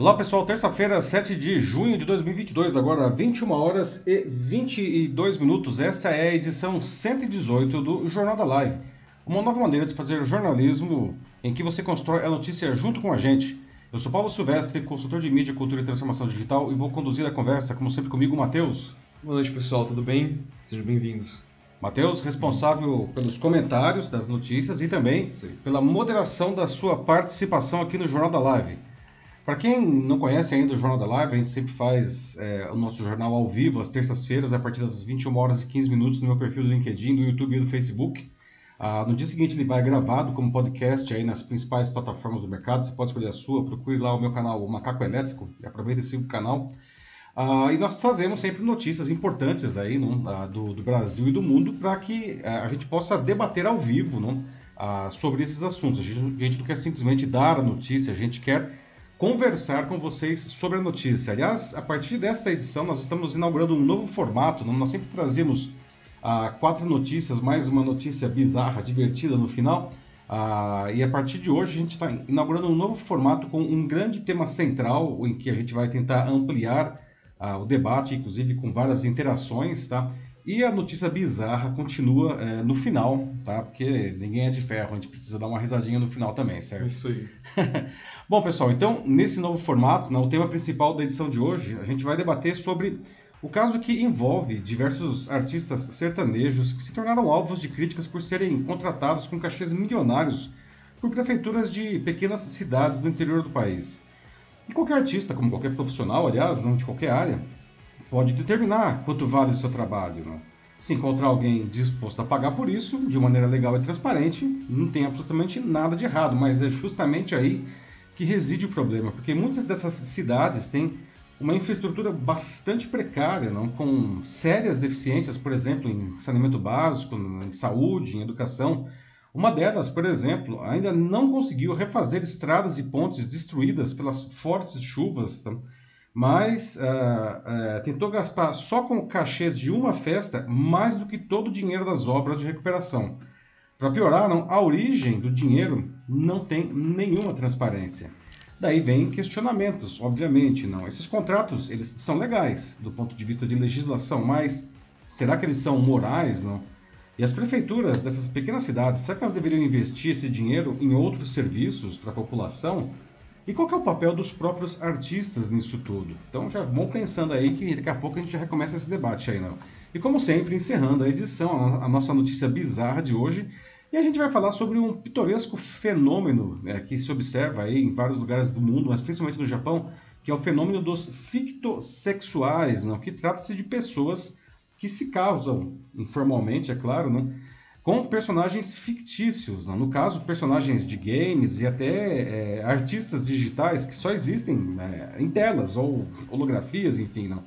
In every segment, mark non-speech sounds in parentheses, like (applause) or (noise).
Olá pessoal, terça-feira, 7 de junho de 2022, agora 21 horas e 22 minutos. Essa é a edição 118 do Jornal da Live. Uma nova maneira de fazer jornalismo em que você constrói a notícia junto com a gente. Eu sou Paulo Silvestre, consultor de mídia, cultura e transformação digital e vou conduzir a conversa, como sempre comigo, Matheus. Boa noite pessoal, tudo bem? Sejam bem-vindos. Matheus, responsável pelos comentários das notícias e também Sim. pela moderação da sua participação aqui no Jornal da Live. Para quem não conhece ainda o Jornal da Live, a gente sempre faz é, o nosso jornal ao vivo às terças-feiras, a partir das 21 horas e 15 minutos no meu perfil do LinkedIn, do YouTube e do Facebook. Ah, no dia seguinte ele vai gravado como podcast aí nas principais plataformas do mercado. Você pode escolher a sua, procure lá o meu canal, o Macaco Elétrico, e aproveita e o canal. Ah, e nós trazemos sempre notícias importantes aí não, ah, do, do, Brasil e do mundo para que ah, a gente possa debater ao vivo não, ah, sobre esses assuntos. A gente, a gente não quer simplesmente dar a notícia, a gente quer conversar com vocês sobre a notícia. Aliás, a partir desta edição, nós estamos inaugurando um novo formato. Nós sempre trazemos ah, quatro notícias, mais uma notícia bizarra, divertida no final. Ah, e a partir de hoje, a gente está inaugurando um novo formato com um grande tema central, em que a gente vai tentar ampliar ah, o debate, inclusive com várias interações, tá? E a notícia bizarra continua é, no final, tá? Porque ninguém é de ferro, a gente precisa dar uma risadinha no final também, certo? Isso aí. (laughs) Bom, pessoal, então, nesse novo formato, né, o tema principal da edição de hoje, a gente vai debater sobre o caso que envolve diversos artistas sertanejos que se tornaram alvos de críticas por serem contratados com cachês milionários por prefeituras de pequenas cidades do interior do país. E qualquer artista, como qualquer profissional, aliás, não de qualquer área, pode determinar quanto vale o seu trabalho. Né? Se encontrar alguém disposto a pagar por isso, de maneira legal e transparente, não tem absolutamente nada de errado, mas é justamente aí que reside o problema, porque muitas dessas cidades têm uma infraestrutura bastante precária, não? com sérias deficiências, por exemplo, em saneamento básico, em saúde, em educação. Uma delas, por exemplo, ainda não conseguiu refazer estradas e pontes destruídas pelas fortes chuvas, tá? mas uh, uh, tentou gastar só com cachês de uma festa mais do que todo o dinheiro das obras de recuperação. Para piorar, não, a origem do dinheiro não tem nenhuma transparência. Daí vem questionamentos, obviamente, não. Esses contratos, eles são legais do ponto de vista de legislação, mas será que eles são morais, não? E as prefeituras dessas pequenas cidades, será que elas deveriam investir esse dinheiro em outros serviços para a população? E qual é o papel dos próprios artistas nisso tudo? Então já vão pensando aí que daqui a pouco a gente já recomeça esse debate aí, não. E como sempre, encerrando a edição, a nossa notícia bizarra de hoje e a gente vai falar sobre um pitoresco fenômeno é, que se observa aí em vários lugares do mundo, mas principalmente no Japão, que é o fenômeno dos fictossexuais, não? que trata-se de pessoas que se casam informalmente, é claro, não? com personagens fictícios, não? no caso, personagens de games e até é, artistas digitais que só existem em telas ou holografias, enfim. Não?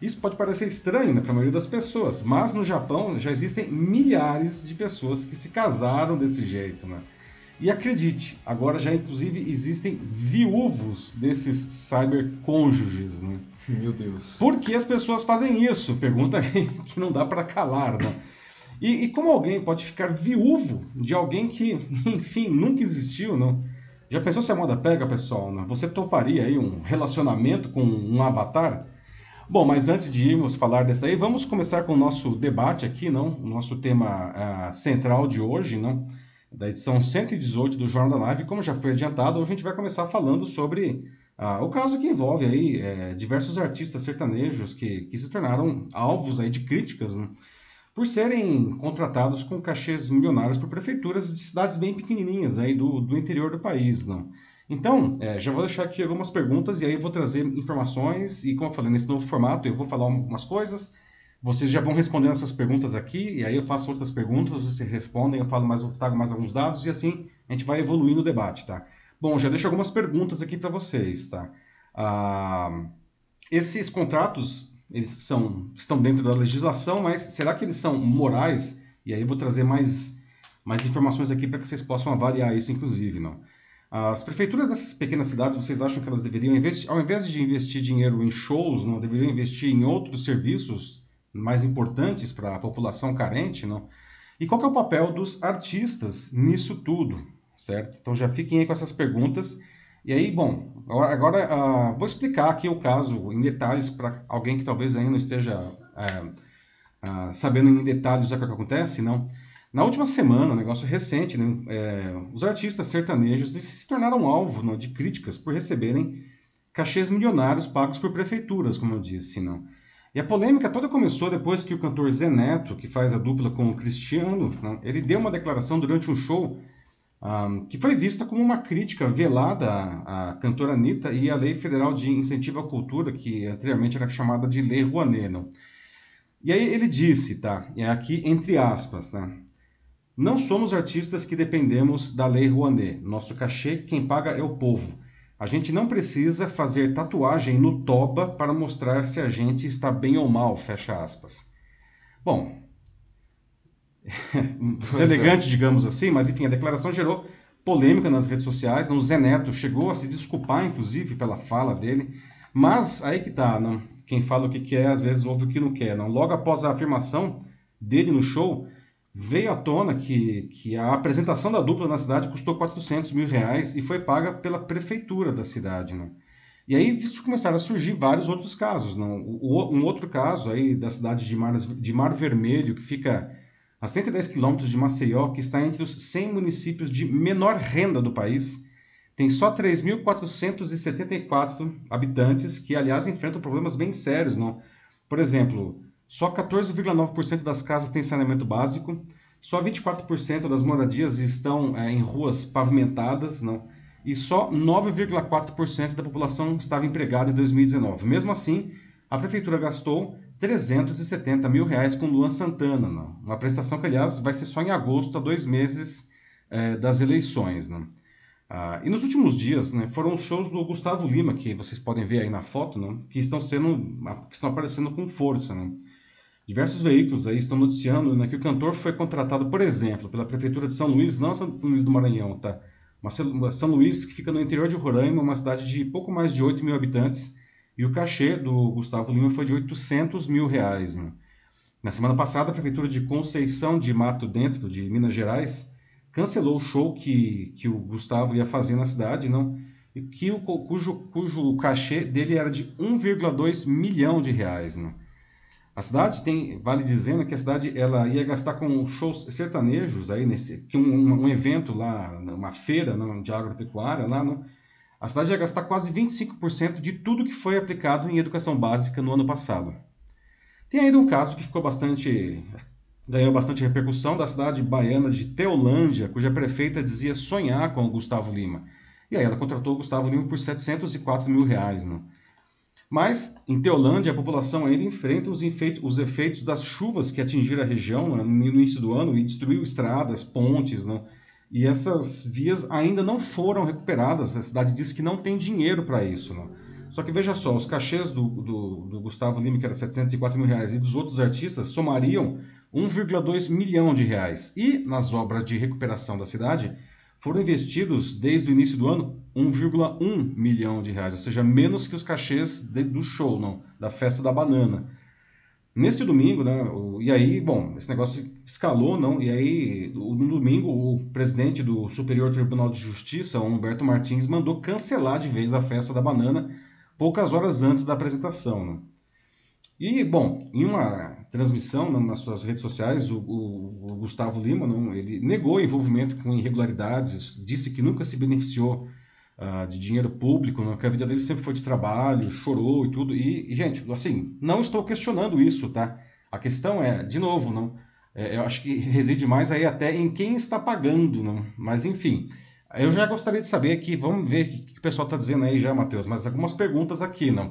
Isso pode parecer estranho né, para a maioria das pessoas, mas no Japão já existem milhares de pessoas que se casaram desse jeito. Né? E acredite, agora já inclusive existem viúvos desses cybercônjuges. Né? Meu Deus. Por que as pessoas fazem isso? Pergunta (laughs) que não dá para calar. Né? E, e, como alguém pode ficar viúvo de alguém que, (laughs) enfim, nunca existiu, não? Já pensou se a moda pega, pessoal? Né? Você toparia aí um relacionamento com um avatar? Bom, mas antes de irmos falar dessa daí, vamos começar com o nosso debate aqui, não? O nosso tema uh, central de hoje, não? Da edição 118 do Jornal da Live. Como já foi adiantado, hoje a gente vai começar falando sobre uh, o caso que envolve aí uh, diversos artistas sertanejos que, que se tornaram alvos aí de críticas, né? Por serem contratados com cachês milionários por prefeituras de cidades bem pequenininhas aí do, do interior do país, não? Então, é, já vou deixar aqui algumas perguntas e aí eu vou trazer informações e, como eu falei, nesse novo formato eu vou falar umas coisas, vocês já vão respondendo essas perguntas aqui e aí eu faço outras perguntas, vocês respondem, eu falo mais, eu trago mais alguns dados e assim a gente vai evoluindo o debate, tá? Bom, já deixo algumas perguntas aqui para vocês, tá? Ah, esses contratos, eles são, estão dentro da legislação, mas será que eles são morais? E aí eu vou trazer mais, mais informações aqui para que vocês possam avaliar isso, inclusive, não? As prefeituras dessas pequenas cidades, vocês acham que elas deveriam investir, ao invés de investir dinheiro em shows, não deveriam investir em outros serviços mais importantes para a população carente, não? E qual é o papel dos artistas nisso tudo, certo? Então já fiquem aí com essas perguntas E aí, bom, agora, uh, vou explicar aqui o caso em detalhes para alguém que talvez ainda não esteja uh, uh, sabendo em detalhes o que acontece, não? Na última semana, um negócio recente, né, é, os artistas sertanejos se tornaram alvo não, de críticas por receberem cachês milionários pagos por prefeituras, como eu disse. Não. E a polêmica toda começou depois que o cantor Zé Neto, que faz a dupla com o Cristiano, não, ele deu uma declaração durante um show um, que foi vista como uma crítica velada à, à, cantora Anitta e à Lei Federal de Incentivo à Cultura, que anteriormente era chamada de Lei Rouanet. Não? E aí ele disse, tá? É aqui entre aspas, tá? Não somos artistas que dependemos da Lei Rouanet. Nosso cachê, quem paga é o povo. A gente não precisa fazer tatuagem no toba para mostrar se a gente está bem ou mal, fecha aspas. Bom, (laughs) elegante, digamos assim, mas enfim, a declaração gerou polêmica nas redes sociais. O Zé Neto chegou a se desculpar, inclusive, pela fala dele. Mas aí que tá, não? quem fala o que quer, às vezes ouve o que não quer. Não? Logo após a afirmação dele no show, veio à tona que, que a apresentação da dupla na cidade custou 400 mil reais e foi paga pela prefeitura da cidade. Né? E aí começaram a surgir vários outros casos. Não? Um outro caso aí da cidade de Mar, de Mar Vermelho, que fica a 110 quilômetros de Maceió, que está entre os 100 municípios de menor renda do país, tem só 3.474 habitantes, que aliás enfrentam problemas bem sérios. Não? Por exemplo, só 14,9% das casas têm saneamento básico, só 24% das moradias estão é, em ruas pavimentadas, não? e só 9,4% da população estava empregada em 2019. Mesmo assim, a prefeitura gastou 370 mil reais com Luan Santana, não? uma prestação que, aliás, vai ser só em agosto, a dois meses é, das eleições. Não? Ah, e nos últimos dias né, foram os shows do Gustavo Lima, que vocês podem ver aí na foto, não? que estão sendo que estão aparecendo com força. Não? Diversos veículos aí estão noticiando né, que o cantor foi contratado, por exemplo, pela Prefeitura de São Luís, não São Luís do Maranhão, tá? Uma São Luís que fica no interior de Roraima, uma cidade de pouco mais de 8 mil habitantes, e o cachê do Gustavo Lima foi de 800 mil reais. Né? Na semana passada, a Prefeitura de Conceição de Mato Dentro, de Minas Gerais, cancelou o show que, que o Gustavo ia fazer na cidade, não? Que o, cujo, cujo cachê dele era de 1,2 milhão de reais. Não? A cidade tem, vale dizendo que a cidade ela ia gastar com shows sertanejos aí nesse, que um, um evento lá, uma feira não, de agropecuária lá, não, a cidade ia gastar quase 25% de tudo que foi aplicado em educação básica no ano passado. Tem ainda um caso que ficou bastante ganhou bastante repercussão da cidade baiana de Teolândia, cuja prefeita dizia sonhar com o Gustavo Lima. E aí ela contratou o Gustavo Lima por 704 mil reais. Não? Mas, em Teolândia, a população ainda enfrenta os, os efeitos das chuvas que atingiram a região né, no início do ano e destruiu estradas, pontes, né? e essas vias ainda não foram recuperadas. A cidade diz que não tem dinheiro para isso. Né? Só que veja só, os cachês do, do, do, Gustavo Lima, que era 704 mil reais, e dos outros artistas somariam 1,2 milhão de reais. E nas obras de recuperação da cidade, foram investidos desde o início do ano 1,1 milhão de reais, ou seja, menos que os cachês de, do show, não, da festa da banana. Neste domingo, né, o, e aí, bom, esse negócio escalou, não, e aí, no domingo, o presidente do Superior Tribunal de Justiça, Humberto Martins, mandou cancelar de vez a festa da banana poucas horas antes da apresentação. Não. E, bom, em uma transmissão nas suas redes sociais, o, o, o Gustavo Lima, não, ele negou envolvimento com irregularidades, disse que nunca se beneficiou uh, de dinheiro público, não, que a vida dele sempre foi de trabalho, chorou e tudo. E, e, gente, assim, não estou questionando isso, tá? A questão é, de novo, não, é, eu acho que reside mais aí até em quem está pagando, não? Mas, enfim, eu já gostaria de saber aqui, vamos ver o que o pessoal está dizendo aí já, Matheus, mas algumas perguntas aqui, não?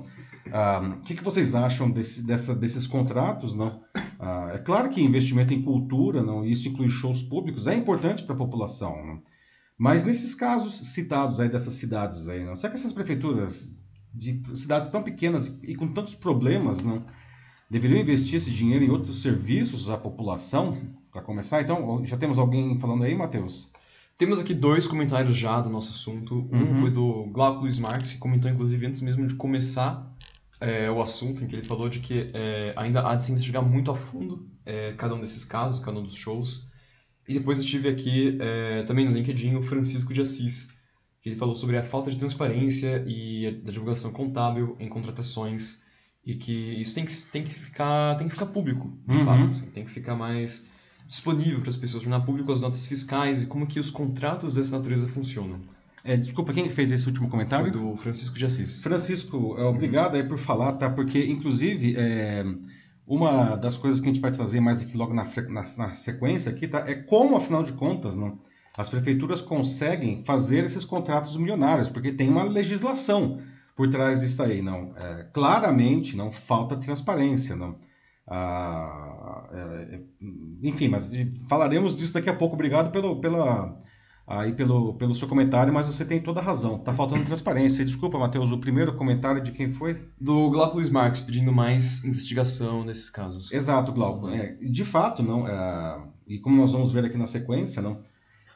O que, que, vocês acham desse, dessa, desses contratos? Não? Ah, é claro que investimento em cultura, não, isso inclui shows públicos, é importante para a população. Não? Mas nesses casos citados aí dessas cidades aí, não? será que essas prefeituras de cidades tão pequenas e com tantos problemas não deveriam investir esse dinheiro em outros serviços à população? Para começar, então, já temos alguém falando aí, Matheus? Temos aqui dois comentários já do nosso assunto. Um uhum. foi do Glauco Luiz Marques, que comentou inclusive antes mesmo de começar é, o assunto em que ele falou de que é, ainda há de se investigar muito a fundo é, cada um desses casos, cada um dos shows. E depois eu tive aqui é, também no LinkedIn o Francisco de Assis, que ele falou sobre a falta de transparência e da divulgação contábil em contratações e que isso tem que, tem que, ficar, tem que ficar público, de Uhum. fato. assim, tem que ficar mais disponível para as pessoas, tornar público as notas fiscais e como que os contratos dessa natureza funcionam. É, desculpa, quem que fez esse último Foi comentário? do Francisco de Assis. Francisco, é, obrigado aí por falar, tá? Porque, inclusive, é, uma das coisas que a gente vai trazer mais aqui logo na, na, na sequência aqui, tá? É como, afinal de contas, não, as prefeituras conseguem fazer esses contratos milionários, porque tem uma legislação por trás disso aí, não. É, claramente, não falta transparência, não. Ah, é, é, enfim, mas falaremos disso daqui a pouco. Obrigado pelo, pela, aí pelo, pelo seu comentário, mas você tem toda a razão. Tá faltando (coughs) transparência. E Desculpa, Matheus, o primeiro comentário de quem foi? Do Glauco Luiz Marques, pedindo mais investigação nesses casos. Exato, Glauco. É, de fato, não. é, e como nós vamos ver aqui na sequência, não.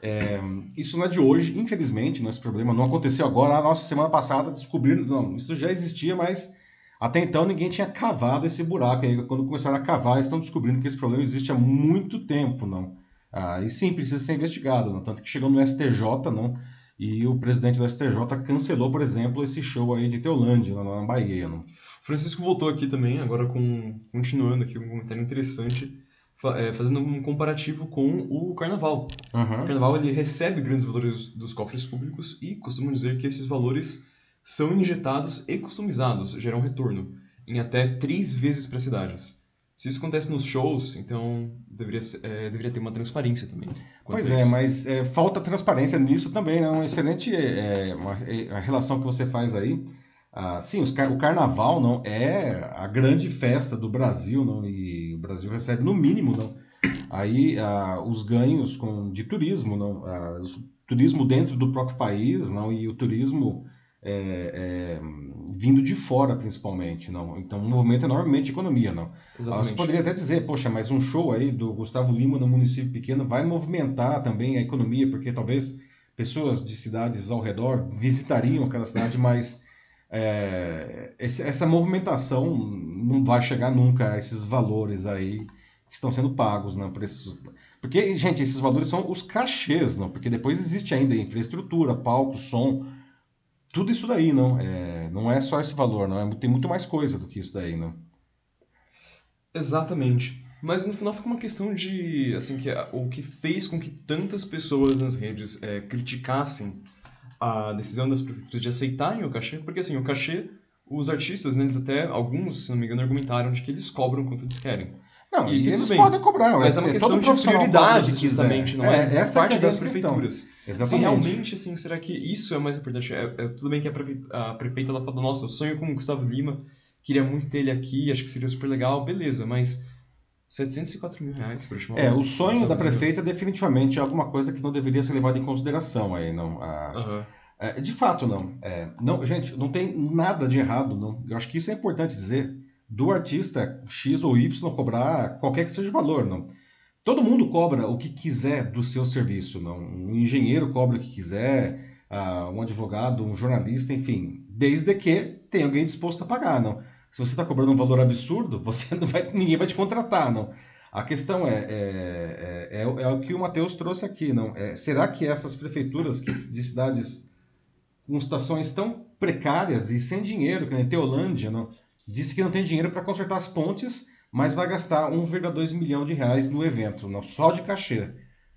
é, isso não é de hoje, infelizmente, não, esse problema não aconteceu agora. A nossa semana passada descobriram, não, isso já existia, mas até então ninguém tinha cavado esse buraco. Aí, quando começaram a cavar, estão descobrindo que esse problema existe há muito tempo, não. Ah, e sim, precisa ser investigado, não. Tanto que chegou no STJ, não. E o presidente do STJ cancelou, por exemplo, esse show aí de Teolândia, lá na Bahia, não. Francisco voltou aqui também, agora com continuando aqui um comentário interessante, é, fazendo um comparativo com o carnaval. O Aham. carnaval ele recebe grandes valores dos cofres públicos e costumam dizer que esses valores são injetados e customizados, geram retorno em até três vezes para cidades. Se isso acontece nos shows, então deveria, é, deveria ter uma transparência também. Pois é, mas é, falta transparência nisso também, né? Uma excelente é, uma- é, a relação que você faz aí. Ah, sim, os o carnaval não é a grande festa do Brasil, não, e o Brasil recebe no mínimo, não. Aí ah, os ganhos com, de turismo, não, ah, turismo dentro do próprio país, não, e o turismo é, é, vindo de fora, principalmente, não. Então, um movimento enormemente de economia, não. Ah, Exatamente. Você poderia até dizer, poxa, mas um show aí do Gustavo Lima no município pequeno vai movimentar também a economia, porque talvez pessoas de cidades ao redor visitariam aquela cidade, (laughs) mas é, esse- essa movimentação não vai chegar nunca a esses valores aí que estão sendo pagos, né, por esses... Porque, gente, esses valores são os cachês, não? Porque depois existe ainda infraestrutura, palco, som, tudo isso daí, não? É, não é só esse valor, não? É, tem muito mais coisa do que isso daí, não? Exatamente. Mas no final fica uma questão de, assim, que a- o que fez com que tantas pessoas nas redes é, criticassem a decisão das prefeituras de aceitarem o cachê, porque assim, o cachê, os artistas, né, eles até, alguns, se não me engano, argumentaram de que eles cobram quanto eles querem. Não, E e, eles bem. podem cobrar. Mas é uma todo questão de prioridade, se justamente, não é, essa parte é das prefeituras. Exatamente. Assim, realmente, assim, será que isso é o mais importante? É, é- tudo bem que a prefeita, a prefeita ela falou, nossa, sonho com o Gustavo Lima, queria muito ter ele aqui, acho que seria super legal, beleza, mas 704 mil reais para chamar É, o sonho da prefeita definitivamente é alguma coisa que não deveria ser levada em consideração aí, não. A- Aham. é, de fato, não. É, não. Gente, não tem nada de errado, não. Eu acho que isso é importante dizer. Do artista X ou Y cobrar qualquer que seja o valor, não. Todo mundo cobra o que quiser do seu serviço, não. Um engenheiro cobra o que quiser, ah, um advogado, um jornalista, enfim, desde que tenha alguém disposto a pagar, não. Se você está cobrando um valor absurdo, (laughs) você não vai, ninguém vai te contratar, não. A questão é, é, é, é, é o que o Matheus trouxe aqui, não? É, será que essas prefeituras que, de cidades com situações tão precárias e sem dinheiro, que nem Teolândia, não, disse que não tem dinheiro para consertar as pontes, mas vai gastar 1,2 milhão de reais no evento, não, só de cachê.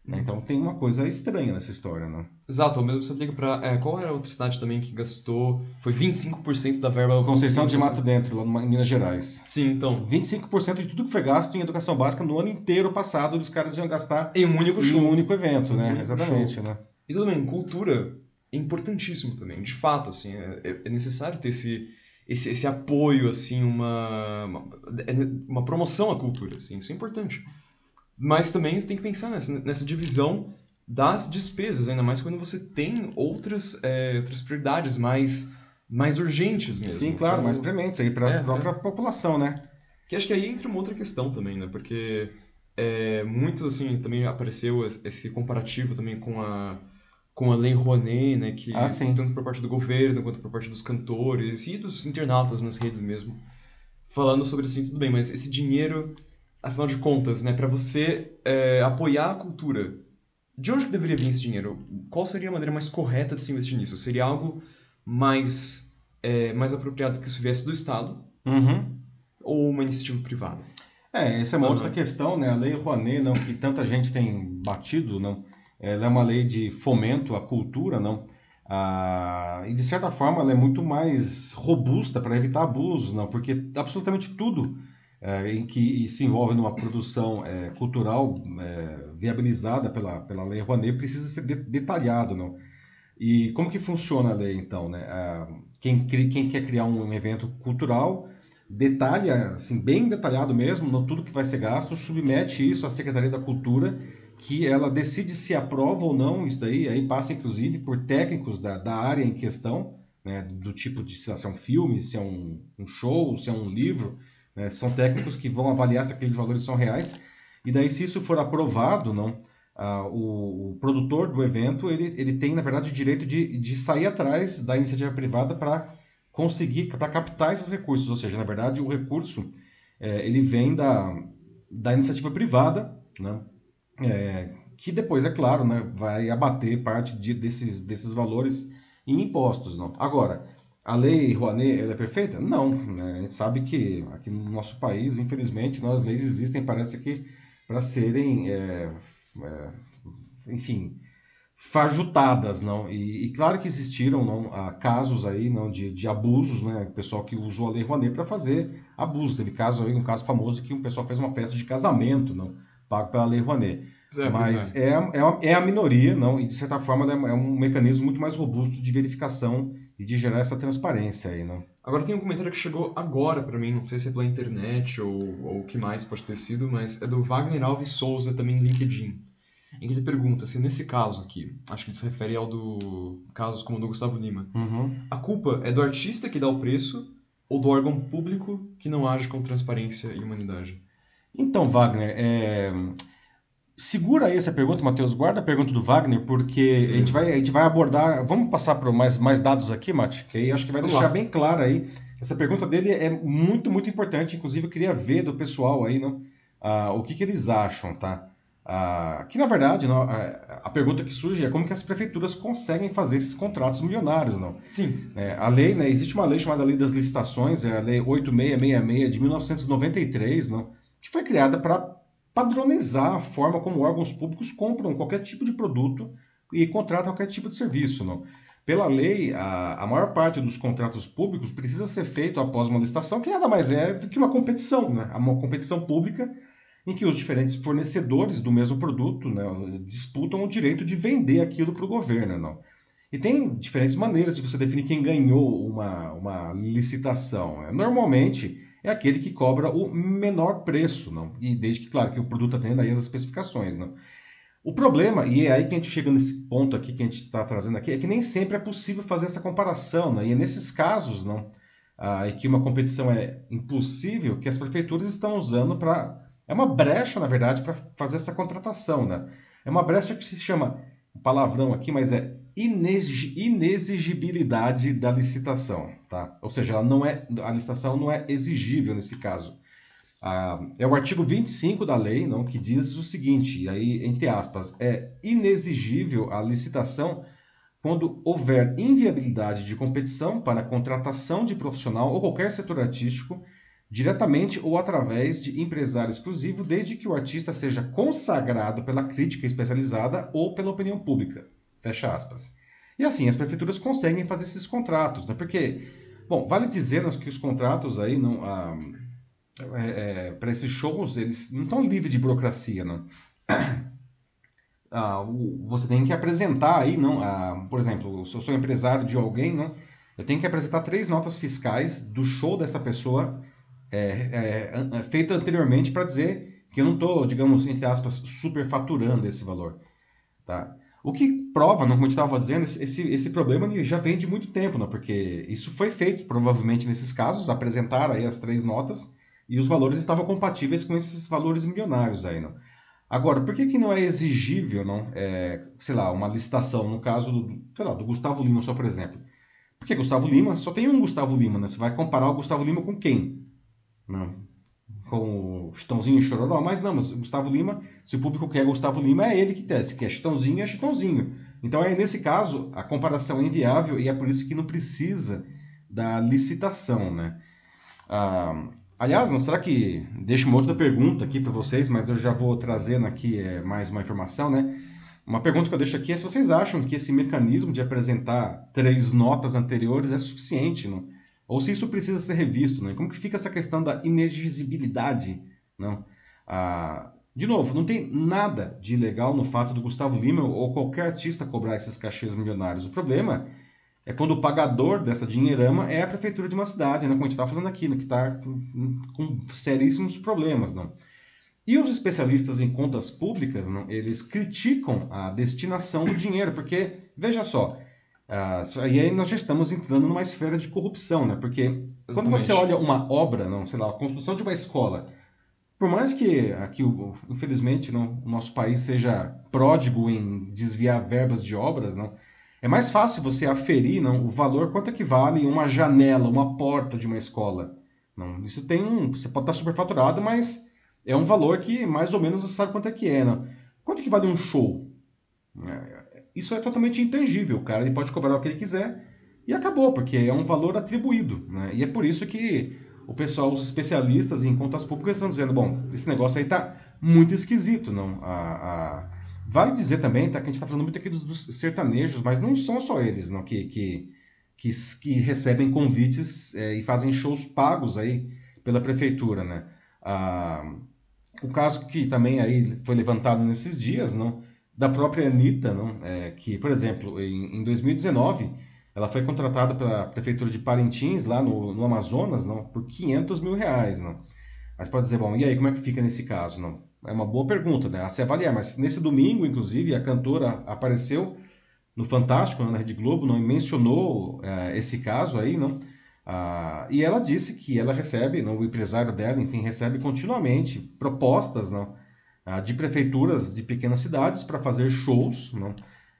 né? Então tem uma coisa estranha nessa história, né? Exato, ao mesmo você aplica pra. É, qual era a outra cidade também que gastou. Foi 25% da verba. Conceição de Mato Dentro, lá em Minas Gerais. Sim, então. 25% de tudo que foi gasto em educação básica no ano inteiro passado, os caras iam gastar Em um único em show. um único evento, Um né? único Exatamente, né? E tudo bem, cultura é importantíssimo também, de fato, assim, é, é- é necessário ter esse, esse, esse apoio, assim, uma, uma, é uma promoção à cultura, assim, isso é importante. Mas também tem que pensar nessa, nessa divisão das despesas, ainda mais quando você tem outras, é, outras prioridades mais, mais urgentes mesmo. Sim, claro, Então, mais prementes aí para a É, própria população, né? que acho que aí entra uma outra questão também, né? Porque é, muito, assim, também apareceu es- esse comparativo também com a, com a Lei Rouanet, né? Que Ah, tanto por parte do governo quanto por parte dos cantores e dos internautas nas redes mesmo, falando sobre assim, tudo bem, mas esse dinheiro, afinal de contas, né? Para você é, apoiar a cultura, de onde que deveria vir esse dinheiro? Qual seria a maneira mais correta de se investir nisso? Seria algo mais, é, mais apropriado que isso viesse do Estado Uhum. ou uma iniciativa privada? É, essa é uma Uhum. outra questão, né? A lei Rouanet, não, que tanta gente tem batido, não, ela é uma lei de fomento à cultura, não, ah, e de certa forma ela é muito mais robusta para evitar abusos, não, porque absolutamente tudo é, em que se envolve numa produção é, cultural é, viabilizada pela, pela lei Rouanet precisa ser de- detalhado, não. E como que funciona a lei, então, né? Ah, quem, quem quer criar um evento cultural detalha, assim, bem detalhado mesmo, no tudo que vai ser gasto, submete isso à Secretaria da Cultura, que ela decide se aprova ou não isso daí, aí passa inclusive por técnicos da, da área em questão, né, do tipo de se é um filme, se é um, um show, se é um livro, né, são técnicos que vão avaliar se aqueles valores são reais, e daí se isso for aprovado, não, ah, o, o produtor do evento, ele, ele tem, na verdade, o direito de, de sair atrás da iniciativa privada para conseguir, para captar esses recursos. Ou seja, na verdade, o recurso é, ele vem da, da iniciativa privada, né? É, que depois, é claro, né, vai abater parte de, desses, desses valores em impostos. Não? Agora, a lei Rouanet ela é perfeita? Não. Né? A gente sabe que aqui no nosso país, infelizmente, nós leis existem, parece que para serem, é, é, enfim, fajutadas, não? E, e claro que existiram não, casos aí não de, de abusos, né? O pessoal que usou a lei Rouanet para fazer abusos. Teve caso aí, um caso famoso que um pessoal fez uma festa de casamento, não? Pago pela lei Rouanet. É, Mas é. a- é, a- é a minoria, não? E de certa forma ela é um mecanismo muito mais robusto de verificação e de gerar essa transparência aí, não? Agora tem um comentário que chegou agora pra mim, não sei se é pela internet ou, ou o que mais pode ter sido, mas é do Wagner Alves Souza, também no LinkedIn. Em que ele pergunta se nesse caso aqui, acho que ele se refere ao do casos como o do Gustavo Lima, Uhum. a culpa é do artista que dá o preço ou do órgão público que não age com transparência e humanidade? Então, Wagner, é, segura aí essa pergunta, Matheus. Guarda a pergunta do Wagner, porque a gente vai, a gente vai abordar. Vamos passar por mais, mais dados aqui, Mate, que aí acho que vai Vamos deixar lá. bem claro aí. Essa pergunta dele é muito, muito importante. Inclusive, eu queria ver do pessoal aí, não, ah, o que, que eles acham, tá? Ah, que na verdade, não, a, a pergunta que surge é como que as prefeituras conseguem fazer esses contratos milionários, não? Sim, É, a lei, né, existe uma lei chamada Lei das Licitações, é a Lei 8666 de 1993, não, que foi criada para padronizar a forma como órgãos públicos compram qualquer tipo de produto e contratam qualquer tipo de serviço. Não. Pela lei, a, a maior parte dos contratos públicos precisa ser feito após uma licitação, que nada mais é do que uma competição, né? uma competição pública em que os diferentes fornecedores do mesmo produto né, disputam o direito de vender aquilo para o governo. Não. E tem diferentes maneiras de você definir quem ganhou uma, uma licitação. É, Normalmente é aquele que cobra o menor preço, não? E desde que, claro, que o produto atenda aí as especificações, não? O problema, e é aí que a gente chega nesse ponto aqui que a gente está trazendo aqui, é que nem sempre é possível fazer essa comparação, né? E é nesses casos, não, ah, em que uma competição é impossível, que as prefeituras estão usando para... É uma brecha, na verdade, para fazer essa contratação, né? É uma brecha que se chama, um palavrão aqui, mas é inexigibilidade da licitação, tá? Ou seja, ela não é, a licitação não é exigível nesse caso. Ah, é o artigo 25 da lei, não, que diz o seguinte, aí, entre aspas, é inexigível a licitação quando houver inviabilidade de competição para contratação de profissional ou qualquer setor artístico, diretamente ou através de empresário exclusivo, desde que o artista seja consagrado pela crítica especializada ou pela opinião pública. Fecha aspas. E assim, as prefeituras conseguem fazer esses contratos, né? Porque, bom, vale dizer que os contratos aí não. Ah, para esses shows, eles não estão livres de burocracia, não. (coughs) Ah, o- você tem que apresentar aí, não, ah, por exemplo, se eu sou empresário de alguém, não, eu tenho que apresentar três notas fiscais do show dessa pessoa é, é, é, feita anteriormente para dizer que eu não estou, digamos, entre aspas, superfaturando esse valor. Tá? O que prova, não, como gente estava dizendo, esse, esse, problema já vem de muito tempo, não? porque isso foi feito provavelmente nesses casos, apresentaram aí as três notas e os valores estavam compatíveis com esses valores milionários aí. Não? Agora, por que, que não é exigível, não, é, sei lá, uma licitação, no caso do, sei lá, do Gustavo Lima só, por exemplo? Porque Gustavo Lima, só tem um Gustavo Lima, né? Você vai comparar o Gustavo Lima com quem? Não. Com o Chitãozinho e Chororó, mas não, mas Gustavo Lima, se o público quer Gustavo Lima, é ele que quer. Se quer Chitãozinho, é Chitãozinho. Então, é nesse caso, a comparação é inviável e é por isso que não precisa da licitação, né? Ah, aliás, não será que... Deixa uma outra pergunta aqui para vocês, mas eu já vou trazendo aqui é, mais uma informação, né? Uma pergunta que eu deixo aqui é se vocês acham que esse mecanismo de apresentar três notas anteriores é suficiente, não? Ou se isso precisa ser revisto. Né? Como que fica essa questão da inexigibilidade? Não? Ah, de novo, não tem nada de ilegal no fato do Gustavo Lima ou qualquer artista cobrar esses cachês milionários. O problema é quando o pagador dessa dinheirama é a prefeitura de uma cidade, né? como a gente está falando aqui, né? que está com, com, seríssimos problemas. Não? E os especialistas em contas públicas, não? eles criticam a destinação do dinheiro, porque, veja só, uh, e aí nós já estamos entrando numa esfera de corrupção, né? porque Exatamente. quando você olha uma obra, não, sei lá, a construção de uma escola, por mais que aqui, infelizmente, não, o nosso país seja pródigo em desviar verbas de obras, não, é mais fácil você aferir não, o valor, quanto é que vale uma janela, uma porta de uma escola. Não, isso tem um. Você pode estar superfaturado, mas é um valor que mais ou menos você sabe quanto é que é. Não? Quanto é que vale um show? Isso é totalmente intangível. O cara ele pode cobrar o que ele quiser e acabou, porque é um valor atribuído. Né? E é por isso que o pessoal, os especialistas em contas públicas estão dizendo, bom, esse negócio aí tá muito esquisito, não? A, a... Vale dizer também, tá, que a gente está falando muito aqui dos, dos, sertanejos, mas não são só eles, não, que, que, que, que recebem convites é, e fazem shows pagos aí pela prefeitura, né? Ah, o caso que também aí foi levantado nesses dias, não, da própria Anitta, não, é, que, por exemplo, em, em 2019 ela foi contratada pela prefeitura de Parintins, lá no, no Amazonas, não, por 500 mil reais. Não. Mas pode dizer, bom, e aí como é que fica nesse caso? Não? É uma boa pergunta, né? A se avaliar. Mas nesse domingo, inclusive, a cantora apareceu no Fantástico, na Rede Globo, não mencionou é, esse caso aí, não? Ah, e ela disse que ela recebe, não, o empresário dela, enfim, recebe continuamente propostas não, de prefeituras de pequenas cidades para fazer shows, não,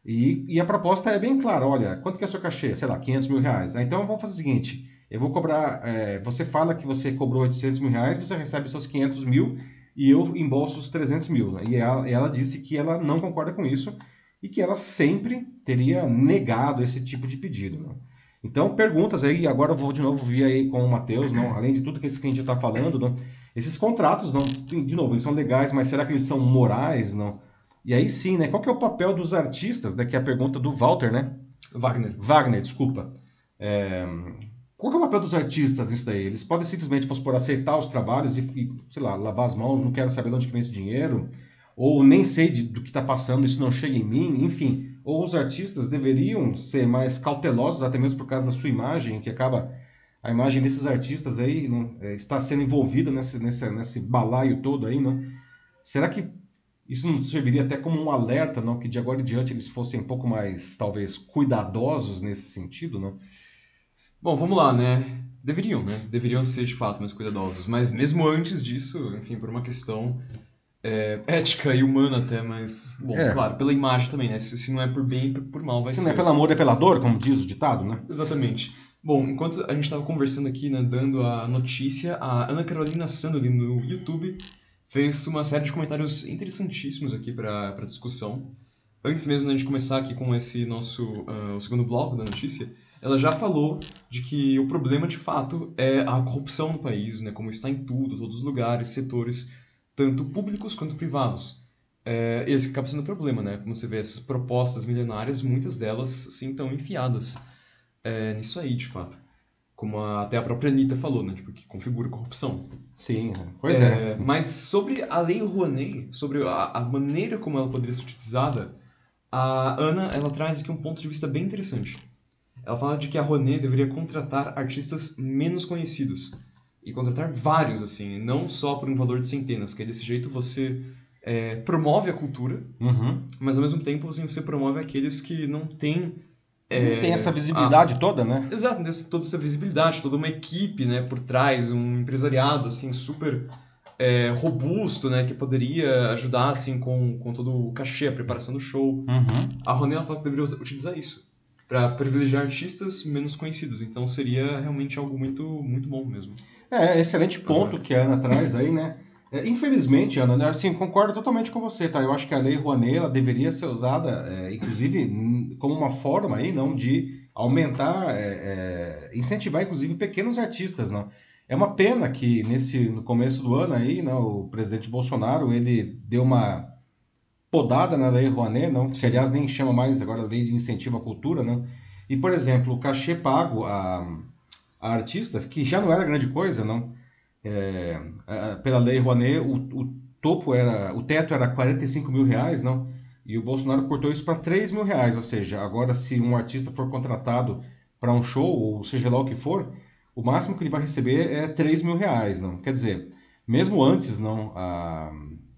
e, e a proposta é bem clara, olha, quanto que é o seu cachê? Sei lá, 500 mil reais. Ah, então vamos fazer o seguinte, eu vou cobrar, é, você fala que você cobrou 800 mil reais, você recebe seus 500 mil e eu embolso os 300 mil. Né? E ela, ela disse que ela não concorda com isso e que ela sempre teria negado esse tipo de pedido. Né? Então, perguntas aí, agora eu vou de novo vir aí com o Matheus, não, além de tudo que a gente está falando, não, esses contratos, não, de novo, eles são legais, mas será que eles são morais, não? E aí sim, né? Qual que é o papel dos artistas? Daqui a pergunta do Walter, né? Wagner. Wagner, desculpa. É... Qual que é o papel dos artistas nisso daí? Eles podem simplesmente, vamos por aceitar os trabalhos e, e, sei lá, lavar as mãos, não quero saber de onde vem esse dinheiro, ou nem sei de, do que está passando, isso não chega em mim, enfim. Ou os artistas deveriam ser mais cautelosos, até mesmo por causa da sua imagem, que acaba a imagem desses artistas aí não, é, está sendo envolvida nesse, nesse, nesse balaio todo aí, não? Será que isso não serviria até como um alerta, não, que de agora em diante eles fossem um pouco mais, talvez, cuidadosos nesse sentido, não? Bom, vamos lá, né? Deveriam, né? Deveriam ser de fato mais cuidadosos, mas mesmo antes disso, enfim, por uma questão é, ética e humana até, mas, bom, é. claro, pela imagem também, né? Se, se, não é por bem, por mal vai se ser. Se não é pelo amor, é pela dor, como diz o ditado, né? Exatamente. Bom, enquanto a gente estava conversando aqui, né, dando a notícia, a Ana Carolina Sandoli no YouTube fez uma série de comentários interessantíssimos aqui para discussão. Antes mesmo da gente começar aqui com esse nosso uh, segundo bloco da notícia, ela já falou de que o problema de fato é a corrupção no país, né, como está em tudo, todos os lugares, setores, tanto públicos quanto privados. É, esse acaba sendo o problema, né? Como você vê essas propostas milionárias, muitas delas sim estão enfiadas é, nisso aí, de fato como a, até a própria Anitta falou, né? Tipo, que configura corrupção. Sim, pois é. é. Mas sobre a lei Rouanet, sobre a, a, maneira como ela poderia ser utilizada, a Ana, ela traz aqui um ponto de vista bem interessante. Ela fala de que a Rouanet deveria contratar artistas menos conhecidos. E contratar vários, assim, não só por um valor de centenas, que desse jeito você é, promove a cultura, uhum. mas ao mesmo tempo assim, você promove aqueles que não têm é, tem essa visibilidade a, toda, né? Exato, toda essa visibilidade, toda uma equipe né, por trás, um empresariado assim, super é, robusto, né, que poderia ajudar assim, com, com todo o cachê, a preparação do show. Uhum. A Rony ela fala que deveria utilizar isso para privilegiar artistas menos conhecidos. Então seria realmente algo muito, muito bom mesmo. É, excelente ponto que a Ana traz aí, né? É, infelizmente, Ana, né, assim, concordo totalmente com você, tá? Eu acho que a Lei Rouanet, ela deveria ser usada, é, inclusive, como uma forma aí, não, de aumentar, é, é, incentivar, inclusive, pequenos artistas, não? É uma pena que nesse, no começo do ano aí, não, o presidente Bolsonaro, ele deu uma podada na Lei Rouanet, não, que aliás nem chama mais agora Lei de Incentivo à Cultura, não? E, por exemplo, o cachê pago a, a artistas, que já não era grande coisa, não? é, pela lei Rouanet, o, o, topo era, o teto era 45 mil reais, não? E o Bolsonaro cortou isso para 3 mil reais, ou seja, agora se um artista for contratado para um show, ou seja lá o que for, o máximo que ele vai receber é 3 mil reais, não? Quer dizer, mesmo antes, não, a,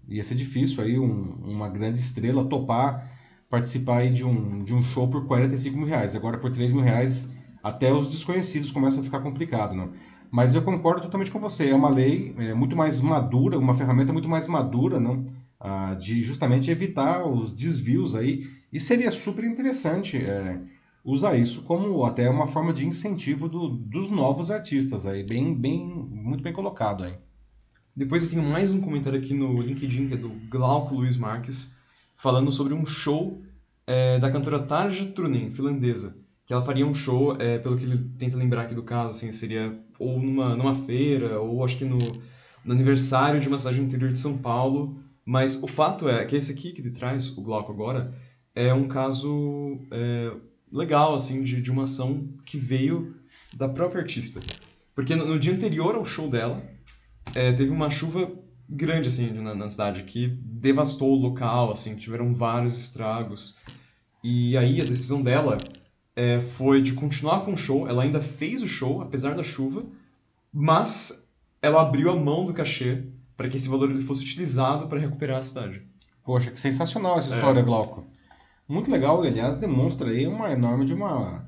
ia ser difícil aí um, uma grande estrela topar participar aí de um, de um show por 45 mil reais. Agora por 3 mil reais, até os desconhecidos começam a ficar complicado, não? Mas eu concordo totalmente com você. É uma lei é, muito mais madura, uma ferramenta muito mais madura, não? Ah, de justamente evitar os desvios aí. E seria super interessante é, usar isso como até uma forma de incentivo do, dos novos artistas aí. Bem, bem, muito bem colocado aí. Depois eu tenho mais um comentário aqui no LinkedIn, que é do Glauco Luiz Marques, falando sobre um show é, da cantora Tarja Turunen, finlandesa que ela faria um show, é, pelo que ele tenta lembrar aqui do caso, assim, seria ou numa, numa feira, ou acho que no, no aniversário de uma cidade do interior de São Paulo. Mas o fato é que esse aqui que ele traz, o Glauco agora, é um caso é, legal, assim, de, de uma ação que veio da própria artista. Porque no, no dia anterior ao show dela, é, teve uma chuva grande, assim, na, na cidade, que devastou o local, assim, tiveram vários estragos. E aí a decisão dela é, foi de continuar com o show. Ela ainda fez o show, apesar da chuva, mas ela abriu a mão do cachê para que esse valor ele fosse utilizado para recuperar a cidade. Poxa, que sensacional essa história, é. Glauco. Muito legal e, aliás, demonstra aí uma enorme de uma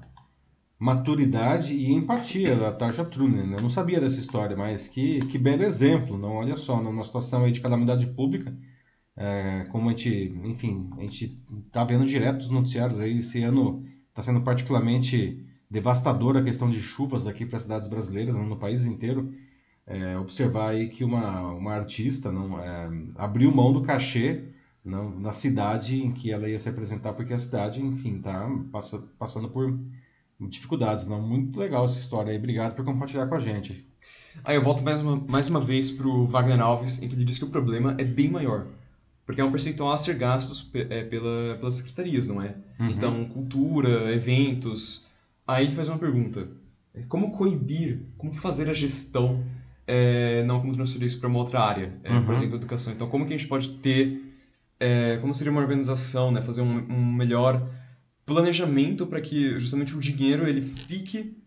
maturidade e empatia da Tarja Trunen. Né? Eu não sabia dessa história, mas que, que belo exemplo, não? Olha só, numa situação aí de calamidade pública, é, como a gente, enfim, a gente tá vendo direto os noticiários aí esse ano Está sendo particularmente devastadora a questão de chuvas aqui para as cidades brasileiras, né, no país inteiro. É, observar aí que uma, uma artista não é, abriu mão do cachê não, na cidade em que ela ia se apresentar, porque a cidade, enfim, está passa, passando por dificuldades. Não? Muito legal essa história aí. Obrigado por compartilhar com a gente. Aí eu volto mais uma, mais uma vez para o Wagner Alves, em que ele diz que o problema é bem maior. Porque é um percentual a ser gastos é, pela, pelas secretarias, não é? Uhum. Então, cultura, eventos. Aí faz uma pergunta: como coibir, como fazer a gestão, é, não como transferir isso para uma outra área, é, uhum. por exemplo, educação? Então, como que a gente pode ter, é, como seria uma organização, né? Fazer um, um melhor planejamento para que justamente o dinheiro ele fique,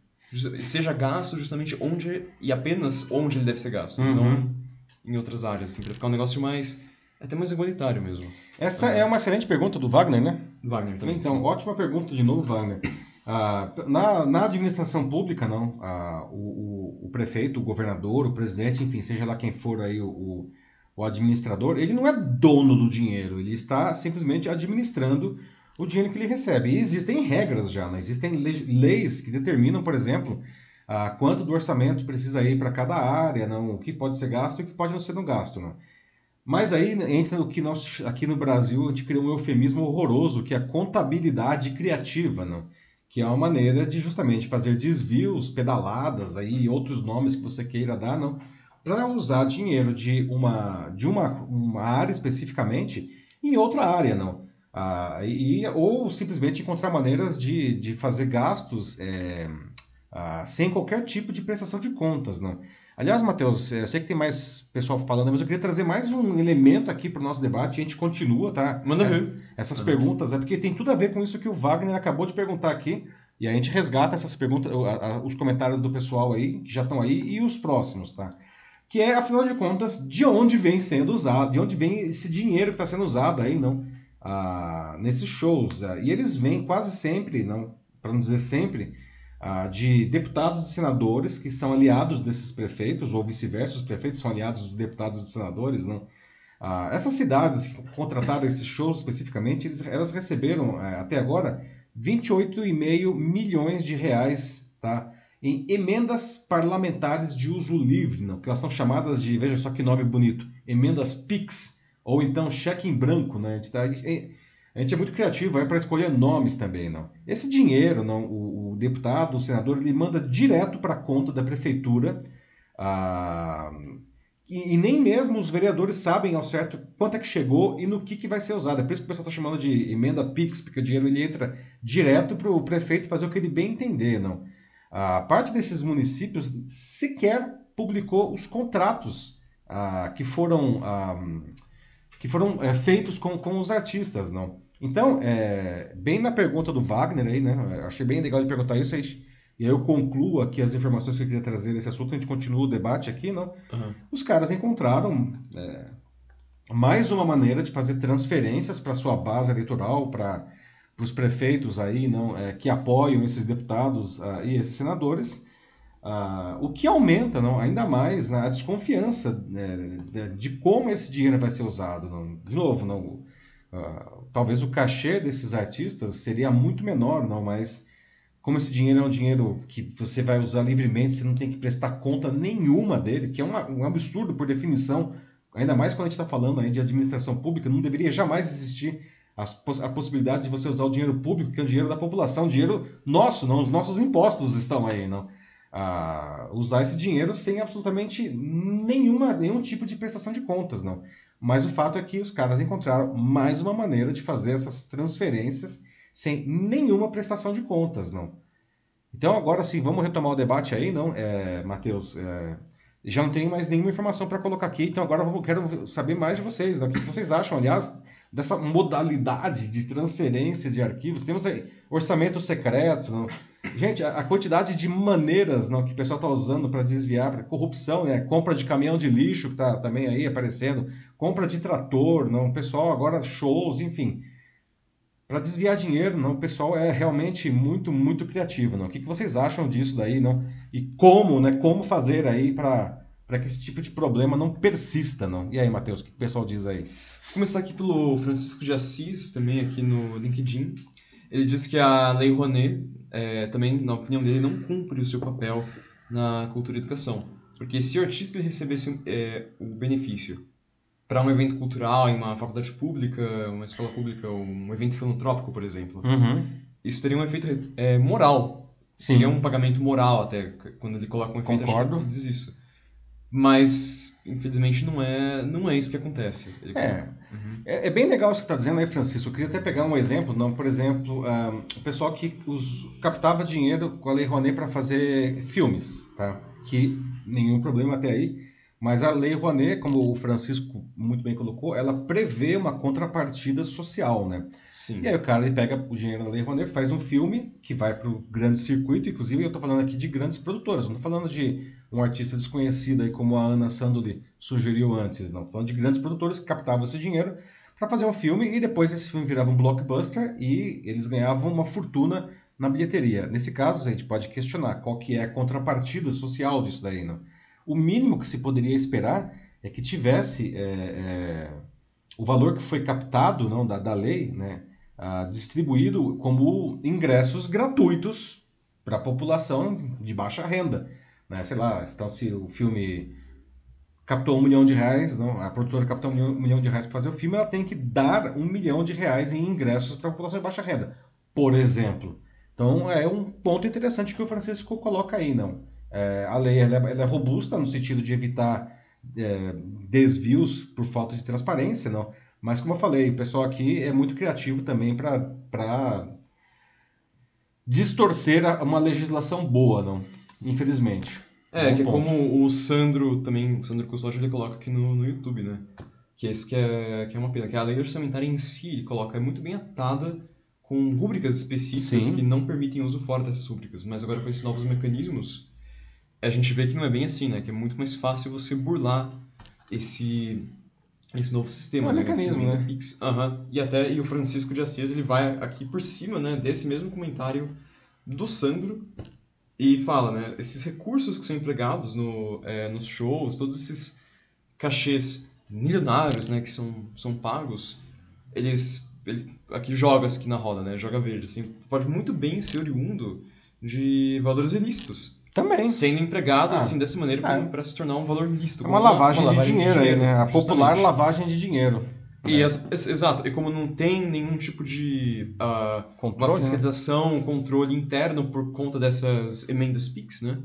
seja gasto justamente onde e apenas onde ele deve ser gasto, uhum. não em outras áreas, assim, para ficar um negócio mais até mais igualitário mesmo. Essa é, é uma excelente pergunta do Wagner, né? Do Wagner também. Então, sim. ótima pergunta de novo, Wagner. Ah, na, na administração pública, não, ah, o, o, prefeito, o governador, o presidente, enfim, seja lá quem for aí o, o administrador, ele não é dono do dinheiro, ele está simplesmente administrando o dinheiro que ele recebe. E existem regras já, né? existem leis que determinam, por exemplo, ah, quanto do orçamento precisa ir para cada área, não, o que pode ser gasto e o que pode não ser no gasto. Não. Mas aí entra o que nós aqui no Brasil a gente criou um eufemismo horroroso, que é a contabilidade criativa, não? Que é uma maneira de justamente fazer desvios, pedaladas aí, outros nomes que você queira dar, não, para usar dinheiro de uma de uma, uma área especificamente em outra área, não. Ah, e, ou simplesmente encontrar maneiras de, de fazer gastos é, ah, sem qualquer tipo de prestação de contas, não. Aliás, Matheus, eu sei que tem mais pessoal falando, mas eu queria trazer mais um elemento aqui para o nosso debate e a gente continua, tá? Manda ver. É, essas Manda perguntas, ver. é porque tem tudo a ver com isso que o Wagner acabou de perguntar aqui. E a gente resgata essas perguntas, os comentários do pessoal aí, que já estão aí, e os próximos, tá? Que é, afinal de contas, de onde vem sendo usado, de onde vem esse dinheiro que está sendo usado aí, não? Ah, nesses shows. Ah, e eles vêm quase sempre, não, para não dizer sempre, ah, de deputados e senadores que são aliados desses prefeitos, ou vice-versa, os prefeitos são aliados dos deputados e senadores, não? Ah, essas cidades que contrataram esses shows especificamente, eles, elas receberam eh, até agora 28,5 milhões de reais, tá? em emendas parlamentares de uso livre, não, que elas são chamadas de, veja só que nome bonito, emendas PIX, ou então cheque em branco, né? A gente, tá, a gente é muito criativo para escolher nomes também, não. Esse dinheiro, não, o, o deputado, o senador, ele manda direto para a conta da prefeitura, ah, e, e, nem mesmo os vereadores sabem ao certo quanto é que chegou e no que, que vai ser usado. É por isso que o pessoal está chamando de emenda PIX, porque o dinheiro ele entra direto para o prefeito fazer o que ele bem entender, não. A parte desses municípios sequer publicou os contratos ah, que foram, ah, que foram é, feitos com, com os artistas, não. Então, é, bem na pergunta do Wagner aí, né? Achei bem legal ele perguntar isso aí. E aí eu concluo aqui as informações que eu queria trazer desse assunto, a gente continua o debate aqui, não? Uhum. Os caras encontraram é, mais uma maneira de fazer transferências para sua base eleitoral, para os prefeitos aí, não, é, que apoiam esses deputados uh, e esses senadores, uh, o que aumenta não, ainda mais né, a desconfiança né, de como esse dinheiro vai ser usado. Não? De novo, não, uh, talvez o cachê desses artistas seria muito menor, não, mas como esse dinheiro é um dinheiro que você vai usar livremente, você não tem que prestar conta nenhuma dele, que é uma, um absurdo por definição, ainda mais quando a gente está falando aí de administração pública, não deveria jamais existir a, possibilidade de você usar o dinheiro público, que é o dinheiro da população, dinheiro nosso, não os nossos impostos estão aí, não. Ah, usar esse dinheiro sem absolutamente nenhuma, nenhum tipo de prestação de contas, não. Mas o fato é que os caras encontraram mais uma maneira de fazer essas transferências sem nenhuma prestação de contas, não. Então agora sim, vamos retomar o debate aí, não, é, Matheus? É, já não tenho mais nenhuma informação para colocar aqui, então agora eu quero saber mais de vocês, né? o que vocês acham, aliás, dessa modalidade de transferência de arquivos. Temos aí orçamento secreto, não? Gente, a, a quantidade de maneiras não, que o pessoal está usando para desviar, para corrupção, né? Compra de caminhão de lixo que está também aí aparecendo, compra de trator, não? O pessoal agora shows, enfim para desviar dinheiro, não, o pessoal é realmente muito, muito criativo, não. O que, que vocês acham disso daí, não? E como, né, como fazer aí para para que esse tipo de problema não persista, não? E aí, Matheus, o que o pessoal diz aí? Vou começar aqui pelo Francisco de Assis, também aqui no LinkedIn. Ele diz que a Lei Rouanet, é, também, na opinião dele, não cumpre o seu papel na cultura e educação. Porque se o artista ele recebesse é, o benefício para um evento cultural em uma faculdade pública, uma escola pública, um evento filantrópico, por exemplo. Uhum. Isso teria um efeito é, moral. Sim. Seria um pagamento moral até, quando ele coloca um efeito, Concordo. acho que diz isso. Mas, infelizmente, não é, não é isso que acontece. Ele... É. Uhum. é. É, bem legal o que você está dizendo aí, Francisco. Eu queria até pegar um exemplo, não, por exemplo, um, o pessoal que os, captava dinheiro com a Lei Rouanet para fazer filmes, tá? Que nenhum problema até aí. Mas a Lei Rouanet, como o Francisco muito bem colocou, ela prevê uma contrapartida social, né? Sim. E aí o cara ele pega o dinheiro da Lei Rouanet, faz um filme que vai para o grande circuito, inclusive eu estou falando aqui de grandes produtoras, não estou falando de um artista desconhecido aí como a Ana Sandoli sugeriu antes, não. Falando de grandes produtores que captavam esse dinheiro para fazer um filme e depois esse filme virava um blockbuster e eles ganhavam uma fortuna na bilheteria. Nesse caso, a gente pode questionar qual que é a contrapartida social disso daí, não? o mínimo que se poderia esperar é que tivesse é, é, o valor que foi captado não, da, da lei né, distribuído como ingressos gratuitos para a população de baixa renda. Né? Sei lá, então se o filme captou um milhão de reais, não, a produtora captou um milhão, de reais para fazer o filme, ela tem que dar um milhão de reais em ingressos para a população de baixa renda, por exemplo. Então é um ponto interessante que o Francisco coloca aí, não. É, a lei ela é, ela é, robusta no sentido de evitar é, desvios por falta de transparência, não. Mas como eu falei, o pessoal aqui é muito criativo também para distorcer uma legislação boa, não. Infelizmente. É, que é como o Sandro também, o Sandro Custódio, ele coloca aqui no, no YouTube, né? Que esse que é, que é uma pena, que a lei orçamentária em si coloca é muito bem atada com rúbricas específicas Sim. que não permitem uso fora dessas rúbricas. Mas agora com esses novos mecanismos, a gente vê que não é bem assim, né? Que é muito mais fácil você burlar esse esse novo sistema, é né? mecanismo, né? Pix. Uhum. E até e o Francisco de Assis ele vai aqui por cima, né? Desse mesmo comentário do Sandro e fala, né? Esses recursos que são empregados no, é, nos shows, todos esses cachês milionários, né? Que são, são pagos, eles ele aqui joga aqui na roda, né? Joga verde, assim, pode muito bem ser oriundo de valores ilícitos Também. Sendo empregado, ah, assim, dessa maneira, é. para se tornar um valor lícito. É uma, lavagem, uma, uma lavagem de, dinheiro de dinheiro aí, né? A popular lavagem de dinheiro. E as, exato, e como não tem nenhum tipo de uh, controle, uma né? fiscalização, né? controle interno por conta dessas emendas PIX, né?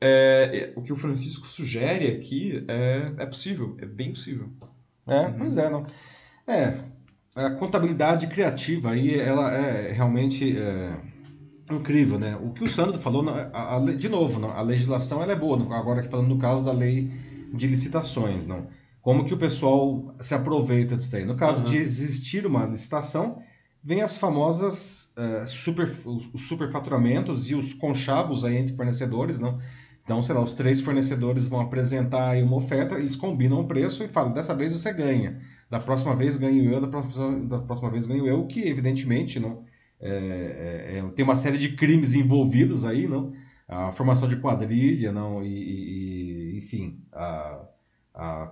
É, o que o Francisco sugere aqui é, é possível, é bem possível. É, uhum. pois é, não. É, a contabilidade criativa aí, ela é realmente é, incrível, né? O que o Sandro falou, a, a, de novo, não, a legislação ela é boa, agora aqui falando no caso da lei de licitações, não como que o pessoal se aproveita disso aí. No caso uhum. de existir uma licitação, vem as famosas uh, super, os superfaturamentos e os conchavos aí entre fornecedores, não? Então, sei lá, os três fornecedores vão apresentar aí uma oferta, eles combinam o preço e falam, dessa vez você ganha, da próxima vez ganho eu, da próxima, da próxima vez ganho eu, que evidentemente não é, é, é, tem uma série de crimes envolvidos aí, não? A formação de quadrilha, não? E, e enfim, a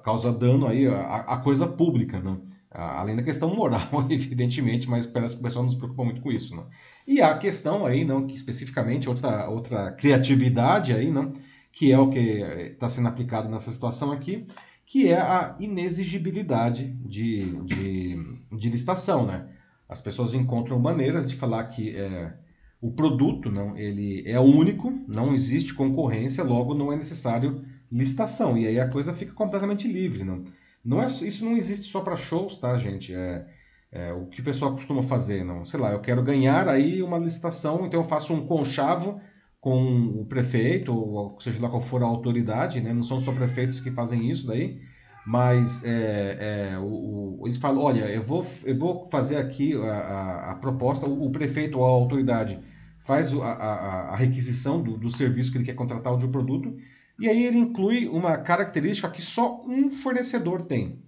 causa dano aí à, coisa pública, né? além da questão moral, (laughs) evidentemente, mas parece que o pessoal não se preocupa muito com isso. Né? E a questão aí, não, que especificamente outra, outra criatividade aí, não, que é o que está sendo aplicado nessa situação aqui, que é a inexigibilidade de, de, de licitação. Né? As pessoas encontram maneiras de falar que é, o produto não, ele é único, não existe concorrência, logo não é necessário licitação. E aí a coisa fica completamente livre. Não, não é, isso não existe só para shows, tá, gente? É, é, o que o pessoal costuma fazer, não? Sei lá, eu quero ganhar aí uma licitação, então eu faço um conchavo com o prefeito, ou seja lá qual for a autoridade, né? Não são só prefeitos que fazem isso daí, mas é, é, o, o, eles falam, olha, eu vou, eu vou fazer aqui a, a, a proposta, o, o, prefeito ou a autoridade faz a, a, requisição do, do serviço que ele quer contratar ou de um produto, e aí ele inclui uma característica que só um fornecedor tem.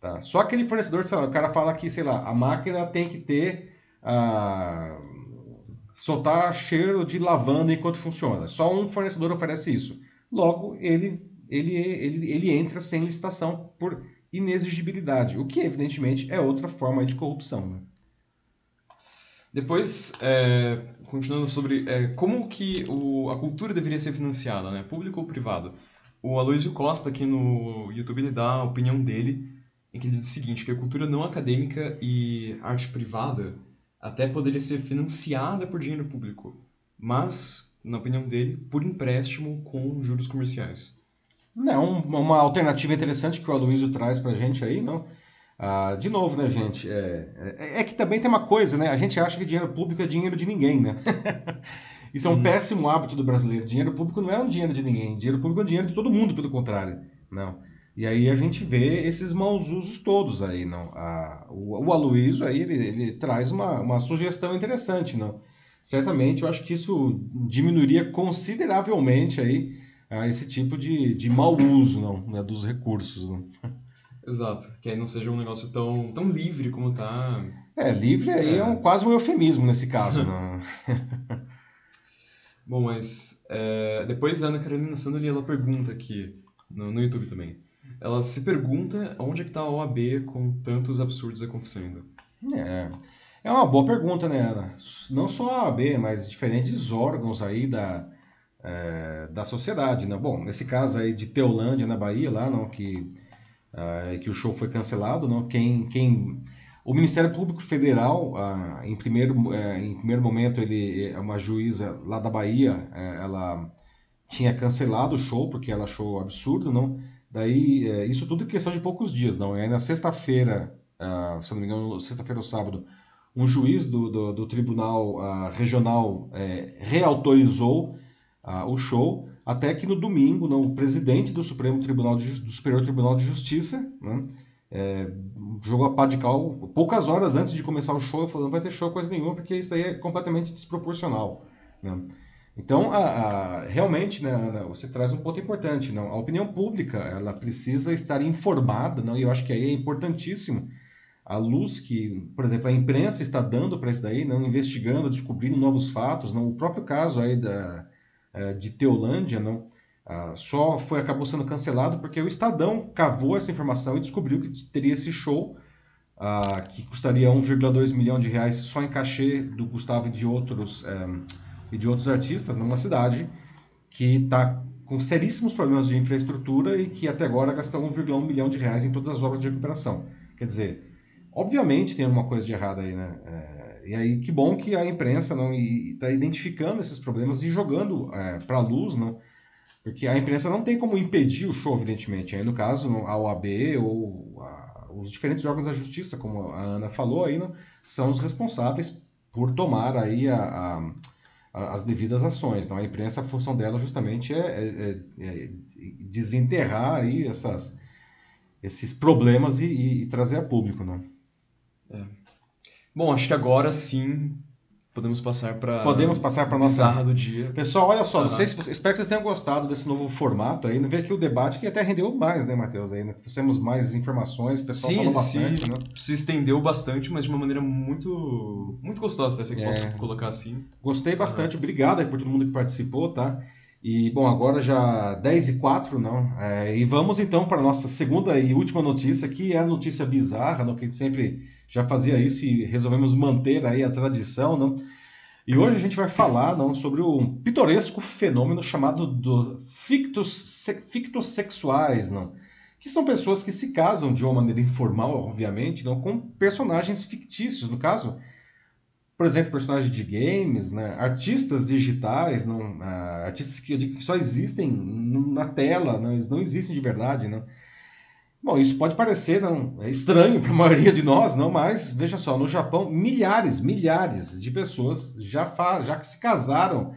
Tá? Só aquele fornecedor, lá, o cara fala que, sei lá, a máquina tem que ter. Uh, soltar cheiro de lavanda enquanto funciona. Só um fornecedor oferece isso. Logo, ele, ele, ele, ele entra sem licitação por inexigibilidade, o que evidentemente é outra forma de corrupção. Né? Depois, é, continuando sobre é, como que o, a cultura deveria ser financiada, né? Público ou privado? O Aloysio Costa, aqui no YouTube, ele dá a opinião dele, em que ele diz o seguinte, que a cultura não acadêmica e arte privada até poderia ser financiada por dinheiro público, mas, na opinião dele, por empréstimo com juros comerciais. É uma alternativa interessante que o Aloysio traz pra gente aí, não? Ah, de novo, né, gente? É, é, é, que também tem uma coisa, né? A gente acha que dinheiro público é dinheiro de ninguém, né? (laughs) Isso é um uhum. péssimo hábito do brasileiro. Dinheiro público não é um dinheiro de ninguém. Dinheiro público é um dinheiro de todo mundo, pelo contrário. Não. E aí a gente vê esses maus usos todos aí, não? Ah, o, o Aloysio aí, ele, ele traz uma, uma sugestão interessante, não? Certamente eu acho que isso diminuiria consideravelmente aí ah, esse tipo de, de mau uso, não? Né, dos recursos, não? (laughs) Exato. Que aí não seja um negócio tão, tão livre como tá. É, livre aí é, é um, quase um eufemismo nesse caso. né? (laughs) Bom, mas é, depois a Ana Carolina Sandali ela pergunta aqui no, no YouTube também. Ela se pergunta onde é que tá a OAB com tantos absurdos acontecendo. É, é uma boa pergunta, né, Ana? Não só a OAB, mas diferentes órgãos aí da, é, da sociedade, né? Bom, nesse caso aí de Teolândia, na Bahia, lá, não, que uh, que o show foi cancelado. Não? Quem, quem, o Ministério Público Federal, uh, em, primeiro, uh, em primeiro momento, ele é uma juíza lá da Bahia, ela tinha cancelado o show porque ela achou absurdo, não? Daí, isso tudo em questão de poucos dias, não? E aí na sexta-feira, se não me engano, sexta-feira ou sábado, um juiz do, do, do Tribunal Regional reautorizou o show até que no domingo, não, o presidente do Supremo Tribunal de, do Superior Tribunal de Justiça né, é, jogou a pá de cal poucas horas antes de começar o show, falando não vai ter show coisa nenhuma, porque isso aí é completamente desproporcional. Né? Então, a, a, realmente, né, você traz um ponto importante. Não? A opinião pública ela precisa estar informada, não? e eu acho que aí é importantíssimo a luz que, por exemplo, a imprensa está dando para isso daí, não investigando, descobrindo novos fatos. Não? O próprio caso aí da, de Teolândia, não, ah, só foi acabou sendo cancelado porque o Estadão cavou essa informação e descobriu que teria esse show uh, que custaria 1,2 milhão de reais só em cachê do Gustavo e de outros, é, e de outros artistas numa cidade que está com seríssimos problemas de infraestrutura e que até agora gastou 1,1 milhão de reais em todas as obras de recuperação. Quer dizer, obviamente tem alguma coisa de errado aí, né? É, e aí que bom que a imprensa não está identificando esses problemas e jogando é, para a luz, não? Porque a imprensa não tem como impedir o show, evidentemente. Aí no caso a OAB ou a, os diferentes órgãos da justiça, como a Ana falou aí, não, são os responsáveis por tomar aí a, a as devidas ações. Então, a imprensa, a função dela justamente é, é, é, é desenterrar aí essas, esses problemas e, e, e, trazer a público, né? Bom, acho que agora sim Podemos passar para Podemos passar para nossa bizarra do dia. Pessoal, olha só, não sei se você... espero que vocês tenham gostado desse novo formato aí. Ver aqui o debate que até rendeu mais, né, Matheus? Aí, né? Trouxemos mais informações, o pessoal Sim, falou bastante, se, né? se estendeu bastante, mas de uma maneira muito muito gostosa, se é é. posso colocar assim. Gostei bastante, uhum. obrigado aí por todo mundo que participou, tá? E, bom, agora já 10 e 4, não? É, e vamos então para a nossa segunda e última notícia, que é a notícia bizarra, não? que a gente sempre já fazia isso e resolvemos manter aí a tradição, não? E hoje a gente vai falar não, sobre um pitoresco fenômeno chamado do fictos, fictossexuais, não? que são pessoas que se casam de uma maneira informal, obviamente, não, com personagens fictícios, no caso, por exemplo, personagens de games, né, artistas digitais, não, uh, artistas que, que, só existem na tela, não, eles não existem de verdade, não. Bom, isso pode parecer não, é estranho para a (laughs) maioria de nós, não, mas veja só, no Japão, milhares, milhares de pessoas já, já se casaram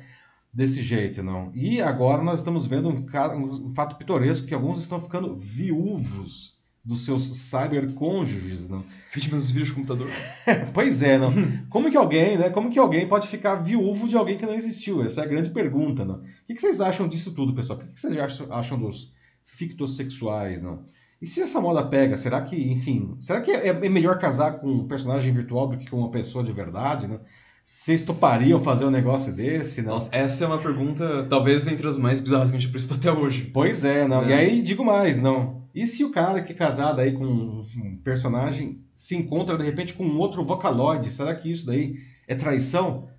desse jeito, não. E agora nós estamos vendo um, um fato pitoresco que alguns estão ficando viúvos dos seus cybercônjuges, não? Vítimas dos vírus de computador. (laughs) pois é, não. Como que alguém, né? Como que alguém pode ficar viúvo de alguém que não existiu? Essa é a grande pergunta, não? O que, que vocês acham disso tudo, pessoal? O que, que vocês acham dos fictossexuais, não? E se essa moda pega, será que, enfim, será que é, é melhor casar com um personagem virtual do que com uma pessoa de verdade, né? Vocês topariam fazer um negócio desse, não? Nossa, essa é uma pergunta, talvez entre as mais bizarras que a gente prestou até hoje. Pois é, não. É. E aí, digo mais, não. E se o cara que é casado aí com um personagem se encontra, de repente, com um outro Vocaloid? Será que isso daí é traição?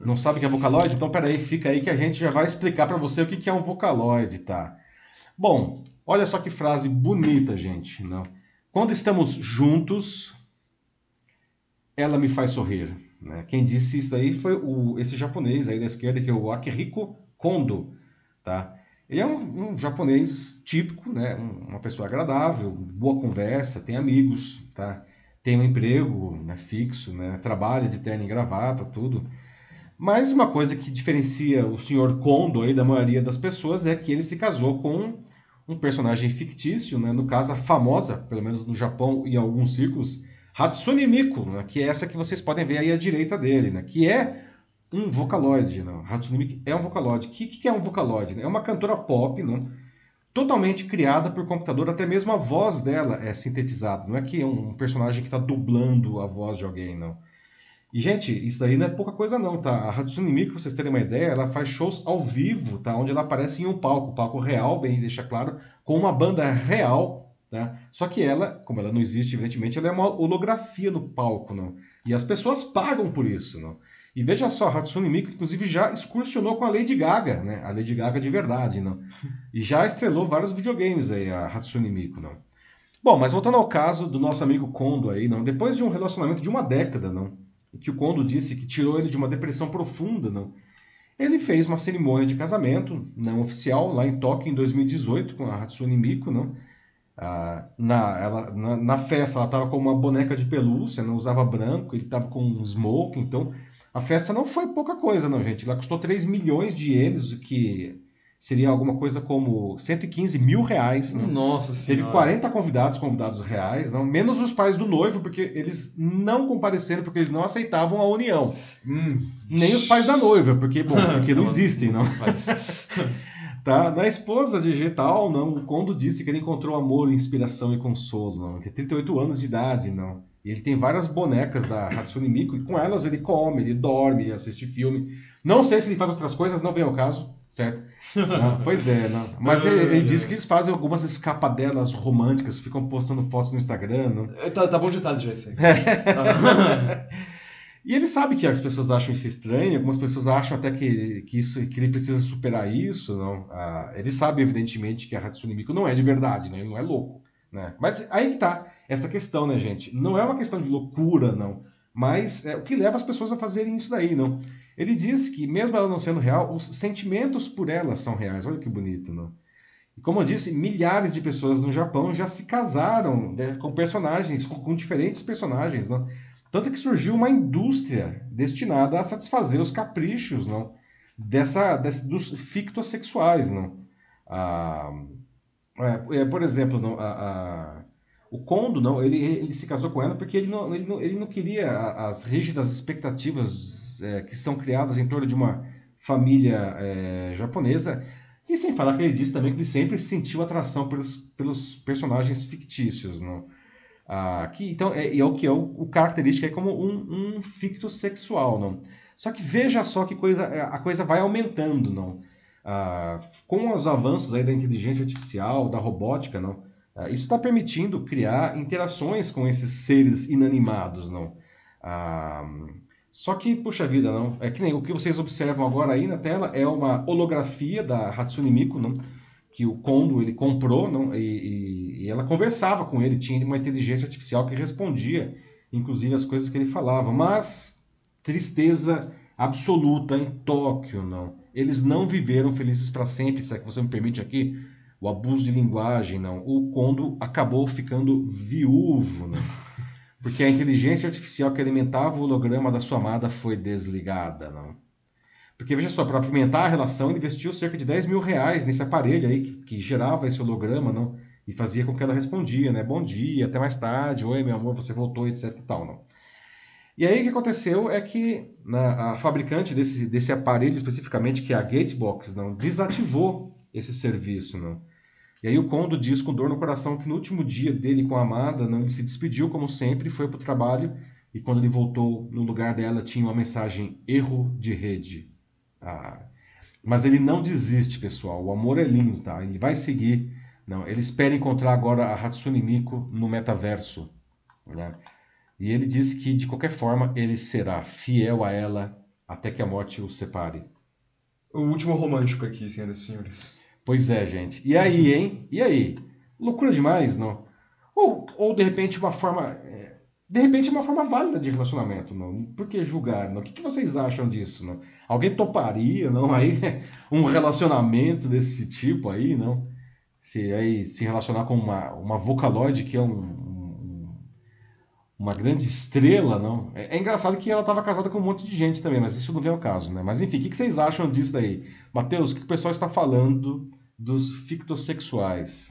Não sabe o que é Vocaloid? Então, peraí, fica aí que a gente já vai explicar para você o que é um Vocaloid, tá? Bom, Olha só que frase bonita, gente. Não? Quando estamos juntos, ela me faz sorrir. Né? Quem disse isso aí foi o, esse japonês aí da esquerda, que é o Akihiko Kondo. Tá? Ele é um, um japonês típico, né? uma pessoa agradável, boa conversa, tem amigos, tá? tem um emprego né, fixo, né? trabalha de terno e gravata, tudo. Mas uma coisa que diferencia o senhor Kondo aí da maioria das pessoas é que ele se casou com um personagem fictício, né? no caso a famosa, pelo menos no Japão e em alguns círculos, Hatsune Miku, né? que é essa que vocês podem ver aí à direita dele, né? que é um Vocaloid. Né? Hatsune Miku é um Vocaloid. O que, que é um Vocaloid? Né? É uma cantora pop, né? totalmente criada por computador, até mesmo a voz dela é sintetizada. Não é que é um personagem que está dublando a voz de alguém, não. E, gente, isso daí não é pouca coisa não, tá? A Hatsune Miku, pra vocês terem uma ideia, ela faz shows ao vivo, tá? Onde ela aparece em um palco, palco real, bem deixa claro, com uma banda real, tá? Só que ela, como ela não existe, evidentemente, ela é uma holografia no palco, não? E as pessoas pagam por isso, não? E veja só, Hatsune Miku, inclusive, já excursionou com a Lady Gaga, né? A Lady Gaga de verdade, não? E já estrelou vários videogames aí, a Hatsune Miku, não? Bom, mas voltando ao caso do nosso amigo Kondo aí, não? Depois de um relacionamento de uma década, não? Que o Kondo disse que tirou ele de uma depressão profunda, não? Ele fez uma cerimônia de casamento não oficial lá em Tóquio em 2018 com a Hatsune Miku, não? Ah, na, ela, na, na, festa ela estava com uma boneca de pelúcia, não usava branco, ele estava com um smoke, então a festa não foi pouca coisa, não, gente. Ela custou 3 milhões de ienes, o que seria alguma coisa como 115 mil reais. Né? Nossa Senhora. Teve 40 convidados, convidados reais, não, menos os pais do noivo, porque eles não compareceram, porque eles não aceitavam a união. Hum. Nem os pais da noiva, porque, bom, (laughs) porque não, existem, não. (laughs) tá? Na esposa digital, não, o Kondo disse que ele encontrou amor, inspiração e consolo, não. Ele tem 38 anos de idade, não. E ele tem várias bonecas da Hatsune Miku, e com elas ele come, ele dorme, ele assiste filme. Não sei se ele faz outras coisas, não vem ao caso certo? Não, pois é, não. mas ele, ele disse que eles fazem algumas escapadelas românticas, ficam postando fotos no Instagram. Não? Tá, tá bom detalhe já isso aí. (laughs) E ele sabe que as pessoas acham isso estranho, algumas pessoas acham até que, que, isso, que ele precisa superar isso. Não? Ah, ele sabe, evidentemente, que a Hatsune Miku não é de verdade, né? ele não é louco. Né? Mas aí que tá essa questão, né, gente? Não é uma questão de loucura, não. Mas é o que leva as pessoas a fazerem isso daí, não? Ele diz que, mesmo ela não sendo real, os sentimentos por ela são reais. Olha que bonito, não? E como eu disse, milhares de pessoas no Japão já se casaram né, com personagens, com, diferentes personagens, não? Tanto que surgiu uma indústria destinada a satisfazer os caprichos, não? Dessa, desse, dos fictossexuais, não? Ah, é, é, por exemplo, não, a, a, o Kondo, não, ele, ele se casou com ela porque ele não, ele não, ele não queria as rígidas expectativas é, que são criadas em torno de uma família é, japonesa. E sem falar que ele disse também que ele sempre sentiu atração pelos, pelos personagens fictícios, não? Ah, que, então, é, é o que é o, o característico é como um, um ficto sexual, não? Só que veja só que coisa, é, a coisa vai aumentando, não? Ah, com os avanços aí da inteligência artificial, da robótica, não? Ah, isso está permitindo criar interações com esses seres inanimados, não? Só que, puxa vida, não. É que nem o que vocês observam agora aí na tela é uma holografia da Hatsune Miku, não? que o Kondo ele comprou não, e, e, ela conversava com ele, tinha uma inteligência artificial que respondia, inclusive, as coisas que ele falava. Mas tristeza absoluta em Tóquio, não. Eles não viveram felizes para sempre, se é que você me permite aqui, o abuso de linguagem, não. O Kondo acabou ficando viúvo, não. Porque a inteligência artificial que alimentava o holograma da sua amada foi desligada, não. Porque, veja só, para apimentar a relação, ele investiu cerca de 10 mil reais nesse aparelho aí que, que, gerava esse holograma, não? E fazia com que ela respondia, né? Bom dia, até mais tarde, oi, meu amor, você voltou, etc e tal, não? E aí o que aconteceu é que né, a fabricante desse, desse aparelho especificamente, que é a Gatebox, não, desativou esse serviço, não? E aí o Kondo diz com dor no coração que no último dia dele com a amada, não, ele se despediu como sempre, foi para o trabalho e quando ele voltou no lugar dela tinha uma mensagem erro de rede. Ah, mas ele não desiste, pessoal. O amor é lindo, tá? Ele vai seguir. Não, ele espera encontrar agora a Hatsune Miku no metaverso. Né? E ele diz que, de qualquer forma, ele será fiel a ela até que a morte o separe. O último romântico aqui, senhoras e senhores. Pois é, gente. E aí, hein? E aí? Loucura demais, não? Ou, ou de repente, uma forma. É, de repente, uma forma válida de relacionamento, não? Por que julgar, não? O que, que vocês acham disso, não? Alguém toparia, não? Aí, (laughs) um relacionamento desse tipo aí, não? Se aí se relacionar com uma, uma Vocaloid, que é um, um uma grande estrela, não? É, é engraçado que ela estava casada com um monte de gente também, mas isso não vem ao caso, né? Mas enfim, o que, que vocês acham disso daí? Matheus, o que o pessoal está falando dos fictossexuais?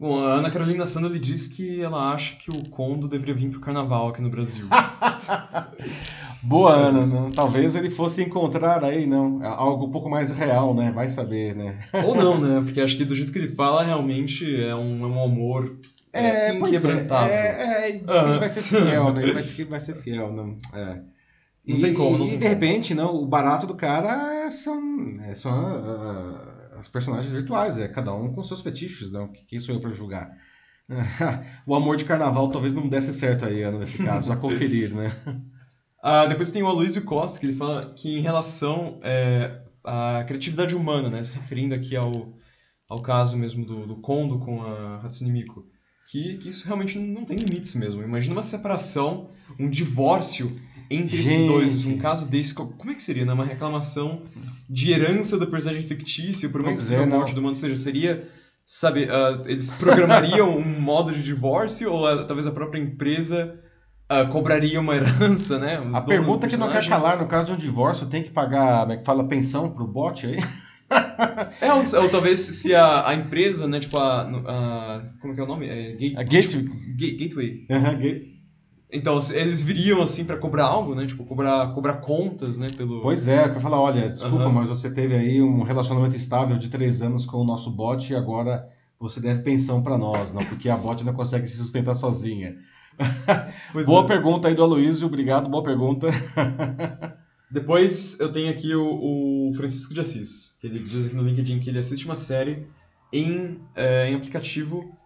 Bom, a Ana Carolina Sandali diz que ela acha que o Kondo deveria vir pro carnaval aqui no Brasil. (laughs) Boa, Ana. Não? Talvez ele fosse encontrar aí, não, algo um pouco mais real, né? Vai saber, né? (laughs) Ou não, né? Porque acho que do jeito que ele fala, realmente é um, é um amor é, é inquebrantável. É, é, é, diz que ele vai ser fiel, né? (laughs) Ele vai que ele vai ser fiel, não. É. Não e, tem como, não E de como. repente, não, o barato do cara é, são, é, são uh, as personagens virtuais, é cada um com seus fetiches, não? Quem sou eu para julgar? (laughs) o amor de carnaval talvez não desse certo aí, Ana, nesse caso, a (laughs) conferir, né? Ah, depois tem o Aloysio Costa, que ele fala que em relação é, à criatividade humana, né, se referindo aqui ao, ao caso mesmo do, do Kondo com a Hatsune Miku, que, que isso realmente não tem limites mesmo. Imagina uma separação, um divórcio entre Gente. esses dois, um caso desse, como é que seria, né? Uma reclamação de herança do personagem fictício por uma possível é, morte do mundo, ou seja, seria, sabe, uh, eles programariam um (laughs) modo de divórcio ou uh, talvez a própria empresa uh, cobraria uma herança, né? a pergunta que não quer calar, no caso de um divórcio, tem que pagar, como é que fala, pensão pro bot aí? (laughs) é, ou, ou, talvez se a, a empresa, né, tipo a, a como que é o nome? É, gate, a Gateway. Gateway. Uhum, então, eles viriam assim para cobrar algo, né? Tipo, cobrar, cobrar contas, né? Pelo... Pois é, eu falar, olha, desculpa, uhum. mas você teve aí um relacionamento estável de três anos com o nosso bot e agora você deve pensão para nós, não? Porque a bot não consegue se sustentar sozinha. (laughs) boa é. pergunta aí do Aloysio, obrigado, boa pergunta. (laughs) (laughs) Depois eu tenho aqui o, o, Francisco de Assis, que ele diz aqui no LinkedIn que ele assiste uma série em, é, em aplicativo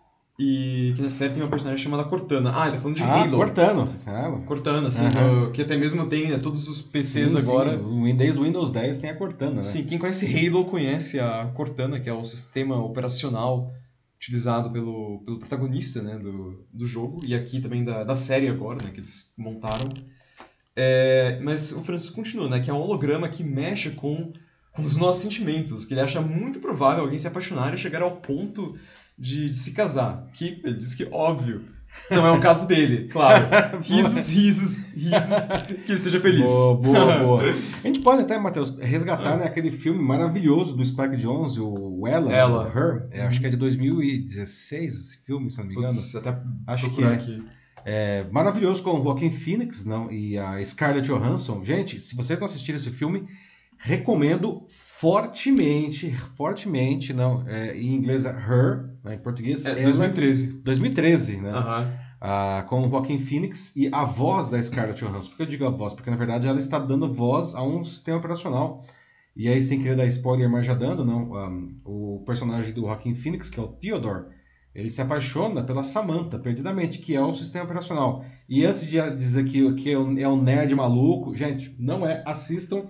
E que na série tem uma personagem chamada Cortana. Ah, ele tá falando de ah, Halo. Cortana. Ah, Cortana, assim, uhum. que, até mesmo tem né, todos os PCs sim, agora. Sim. Desde o Windows 10 tem a Cortana, né? Sim, quem conhece Halo conhece a Cortana, que é o sistema operacional utilizado pelo, pelo protagonista né, do, do jogo, e aqui também da, da série agora, né, que eles montaram. É, mas o Francisco continua, né, que é um holograma que mexe com, com os nossos sentimentos, que ele acha muito provável alguém se apaixonar e chegar ao ponto de, de se casar. Que ele diz que, óbvio, não é o caso dele, claro. (laughs) Risos, risos, risos, que ele seja feliz. Boa, boa, (laughs) boa. A gente pode até, Matheus, resgatar né, aquele filme maravilhoso do Spike Jones, o Ella, Ela. Her. É, acho que é de 2016 esse filme, se não me engano. Putz, até acho que é. Aqui. É maravilhoso com o Joaquin Phoenix não, e a Scarlett Johansson. Gente, se vocês não assistiram esse filme, recomendo fortemente, fortemente, não, é, em inglês é Her, né, em português é 2013. 2013, né? Uhum. Ah, com o Joaquin Phoenix e a voz da Scarlett Johansson. Por que eu digo a voz? Porque na verdade ela está dando voz a um sistema operacional. E aí, sem querer dar spoiler, mas já dando, não, um, o personagem do Joaquin Phoenix, que é o Theodore, ele se apaixona pela Samantha, perdidamente, que é o sistema operacional. E antes de dizer que, que é um nerd maluco, gente, não é, assistam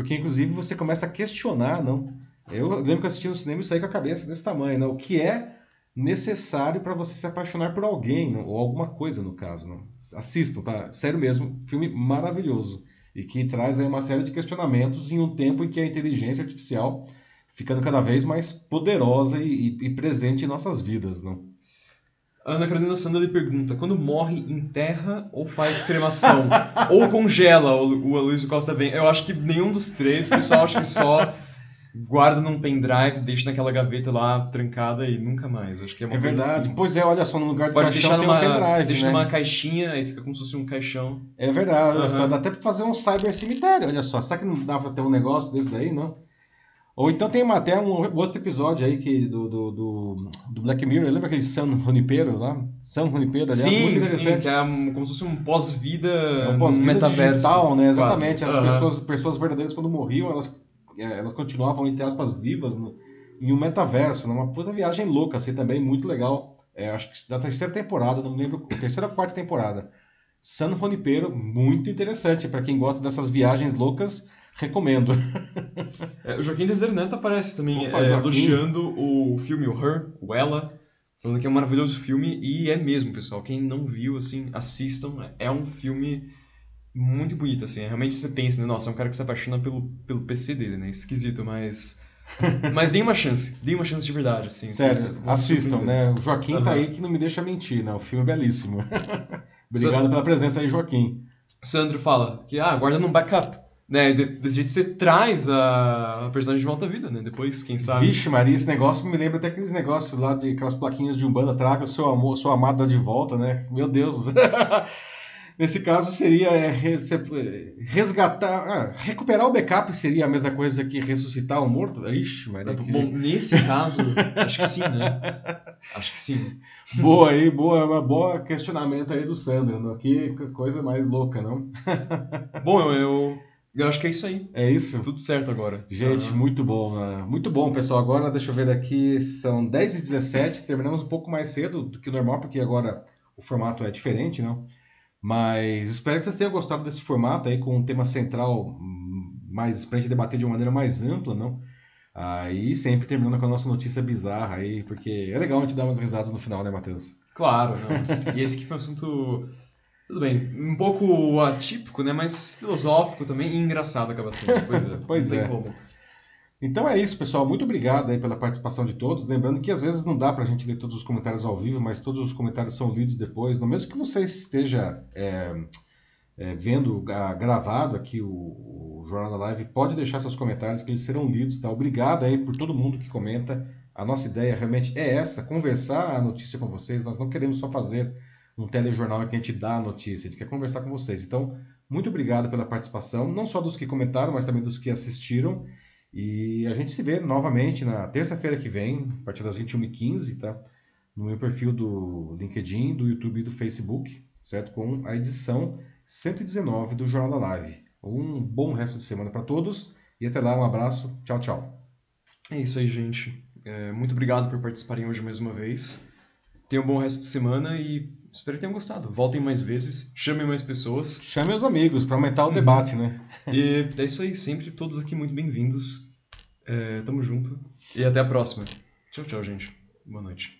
porque, inclusive, você começa a questionar, não? Eu lembro que eu assisti no cinema e saí com a cabeça desse tamanho, não? O que é necessário para você se apaixonar por alguém, não? ou alguma coisa, no caso, não? Assistam, tá? Sério mesmo, filme maravilhoso. E que traz aí uma série de questionamentos em um tempo em que a inteligência artificial ficando cada vez mais poderosa e, e, e presente em nossas vidas, não? Ana Carolina Sandra lhe pergunta: quando morre, enterra ou faz cremação? (laughs) ou congela? O, o Aloysio Costa bem. Eu acho que nenhum dos três. O pessoal acha que só guarda num pendrive, deixa naquela gaveta lá trancada e nunca mais. Acho que é uma É coisa verdade. assim. Pois é, olha só, no lugar do Pode caixão deixar tem numa, um pendrive, deixa né? numa caixinha e fica como se fosse um caixão. É verdade, olha só, dá até pra fazer um cyber cemitério, olha só. Será que não dá pra ter um negócio desse daí, não? Ou então tem uma- até um outro episódio aí que, do, do, do, do Black Mirror, lembra aquele San Junipero lá? San Junipero, aliás, muito sim, sim, interessante. que é um- como se fosse um pós-vida É um pós-vida metaverso. digital, né? quase. Exatamente. As Aham. pessoas, pessoas verdadeiras, quando morriam, elas, é, elas continuavam, entre aspas, vivas no- em um metaverso, numa puta viagem louca, assim, também, muito legal. É, acho que da terceira temporada, não me lembro, terceira ou quarta temporada. San Junipero, muito interessante. Para quem gosta dessas viagens loucas, recomendo. (laughs) É, o Joaquim Deserneto aparece também Opa, é, elogiando o filme O Her, o Ela, falando que é um maravilhoso filme, e é mesmo, pessoal. Quem não viu, assim, assistam. É um filme muito bonito, assim. Realmente você pensa, né? Nossa, é um cara que se apaixona pelo, pelo PC dele, né? Esquisito, mas... (laughs) mas deem uma chance. Deem uma chance de verdade, assim. Sério, assistam, né? O Joaquim tá Aham. aí que não me deixa mentir, né? O filme é belíssimo. (laughs) Obrigado pela presença aí, Joaquim. Sandro fala que, ah, guarda num backup. Né? De- desse jeito você traz a, a personagem de volta à vida, né? Depois, quem sabe... Vixe, Maria, esse negócio me lembra até aqueles negócios lá de aquelas plaquinhas de Umbanda, traga o seu amor, sua amada de volta, né? Meu Deus. (laughs) Nesse caso seria é, res- resgatar, ah, recuperar o backup seria a mesma coisa que ressuscitar um morto? Ixi, Maria. que- Bom, (laughs) nesse caso, acho que sim, né? Acho que sim. Boa aí, boa, uma boa questionamento aí do Sandro, né? que coisa mais louca, não? (laughs) Bom, eu, eu, eu acho que é isso aí. É isso? Tudo certo agora. Gente, Aham. muito bom, né? muito bom, pessoal. Agora, deixa eu ver aqui, são 10h17, terminamos um pouco mais cedo do que o normal, porque agora o formato é diferente, não? Mas espero que vocês tenham gostado desse formato aí, com um tema central mais pra gente debater de uma maneira mais ampla, não? Aí sempre terminando com a nossa notícia bizarra aí, porque é legal a gente dar umas risadas no final, né, Matheus? Claro, não. E esse aqui foi um assunto. Tudo bem, um pouco atípico, né? Mas filosófico também e engraçado acaba sendo. Pois é. (laughs) Pois é. como. Então é isso, pessoal. Muito obrigado aí pela participação de todos. Lembrando que às vezes não dá pra gente ler todos os comentários ao vivo, mas todos os comentários são lidos depois. No mesmo que você esteja é, é, vendo ah, gravado aqui o, o Jornal da Live, pode deixar seus comentários que eles serão lidos, tá? Obrigado aí por todo mundo que comenta. A nossa ideia realmente é essa, conversar a notícia com vocês. Nós não queremos só fazer um telejornal que a gente dá a notícia, a gente quer conversar com vocês. Então, muito obrigado pela participação, não só dos que comentaram, mas também dos que assistiram. E a gente se vê novamente na terça-feira que vem, a partir das 21h15, tá? No meu perfil do LinkedIn, do YouTube e do Facebook, certo? Com a edição 119 do Jornal da Live. Um bom resto de semana para todos e até lá, um abraço, tchau, tchau. É isso aí, gente. É, muito obrigado por participarem hoje mais uma vez. Tenham um bom resto de semana e espero que tenham gostado. Voltem mais vezes, chamem mais pessoas. Chamem os amigos para aumentar o debate, né? (laughs) E é isso aí, sempre todos aqui muito bem-vindos. É, tamo junto e até a próxima. Tchau, tchau, gente. Boa noite.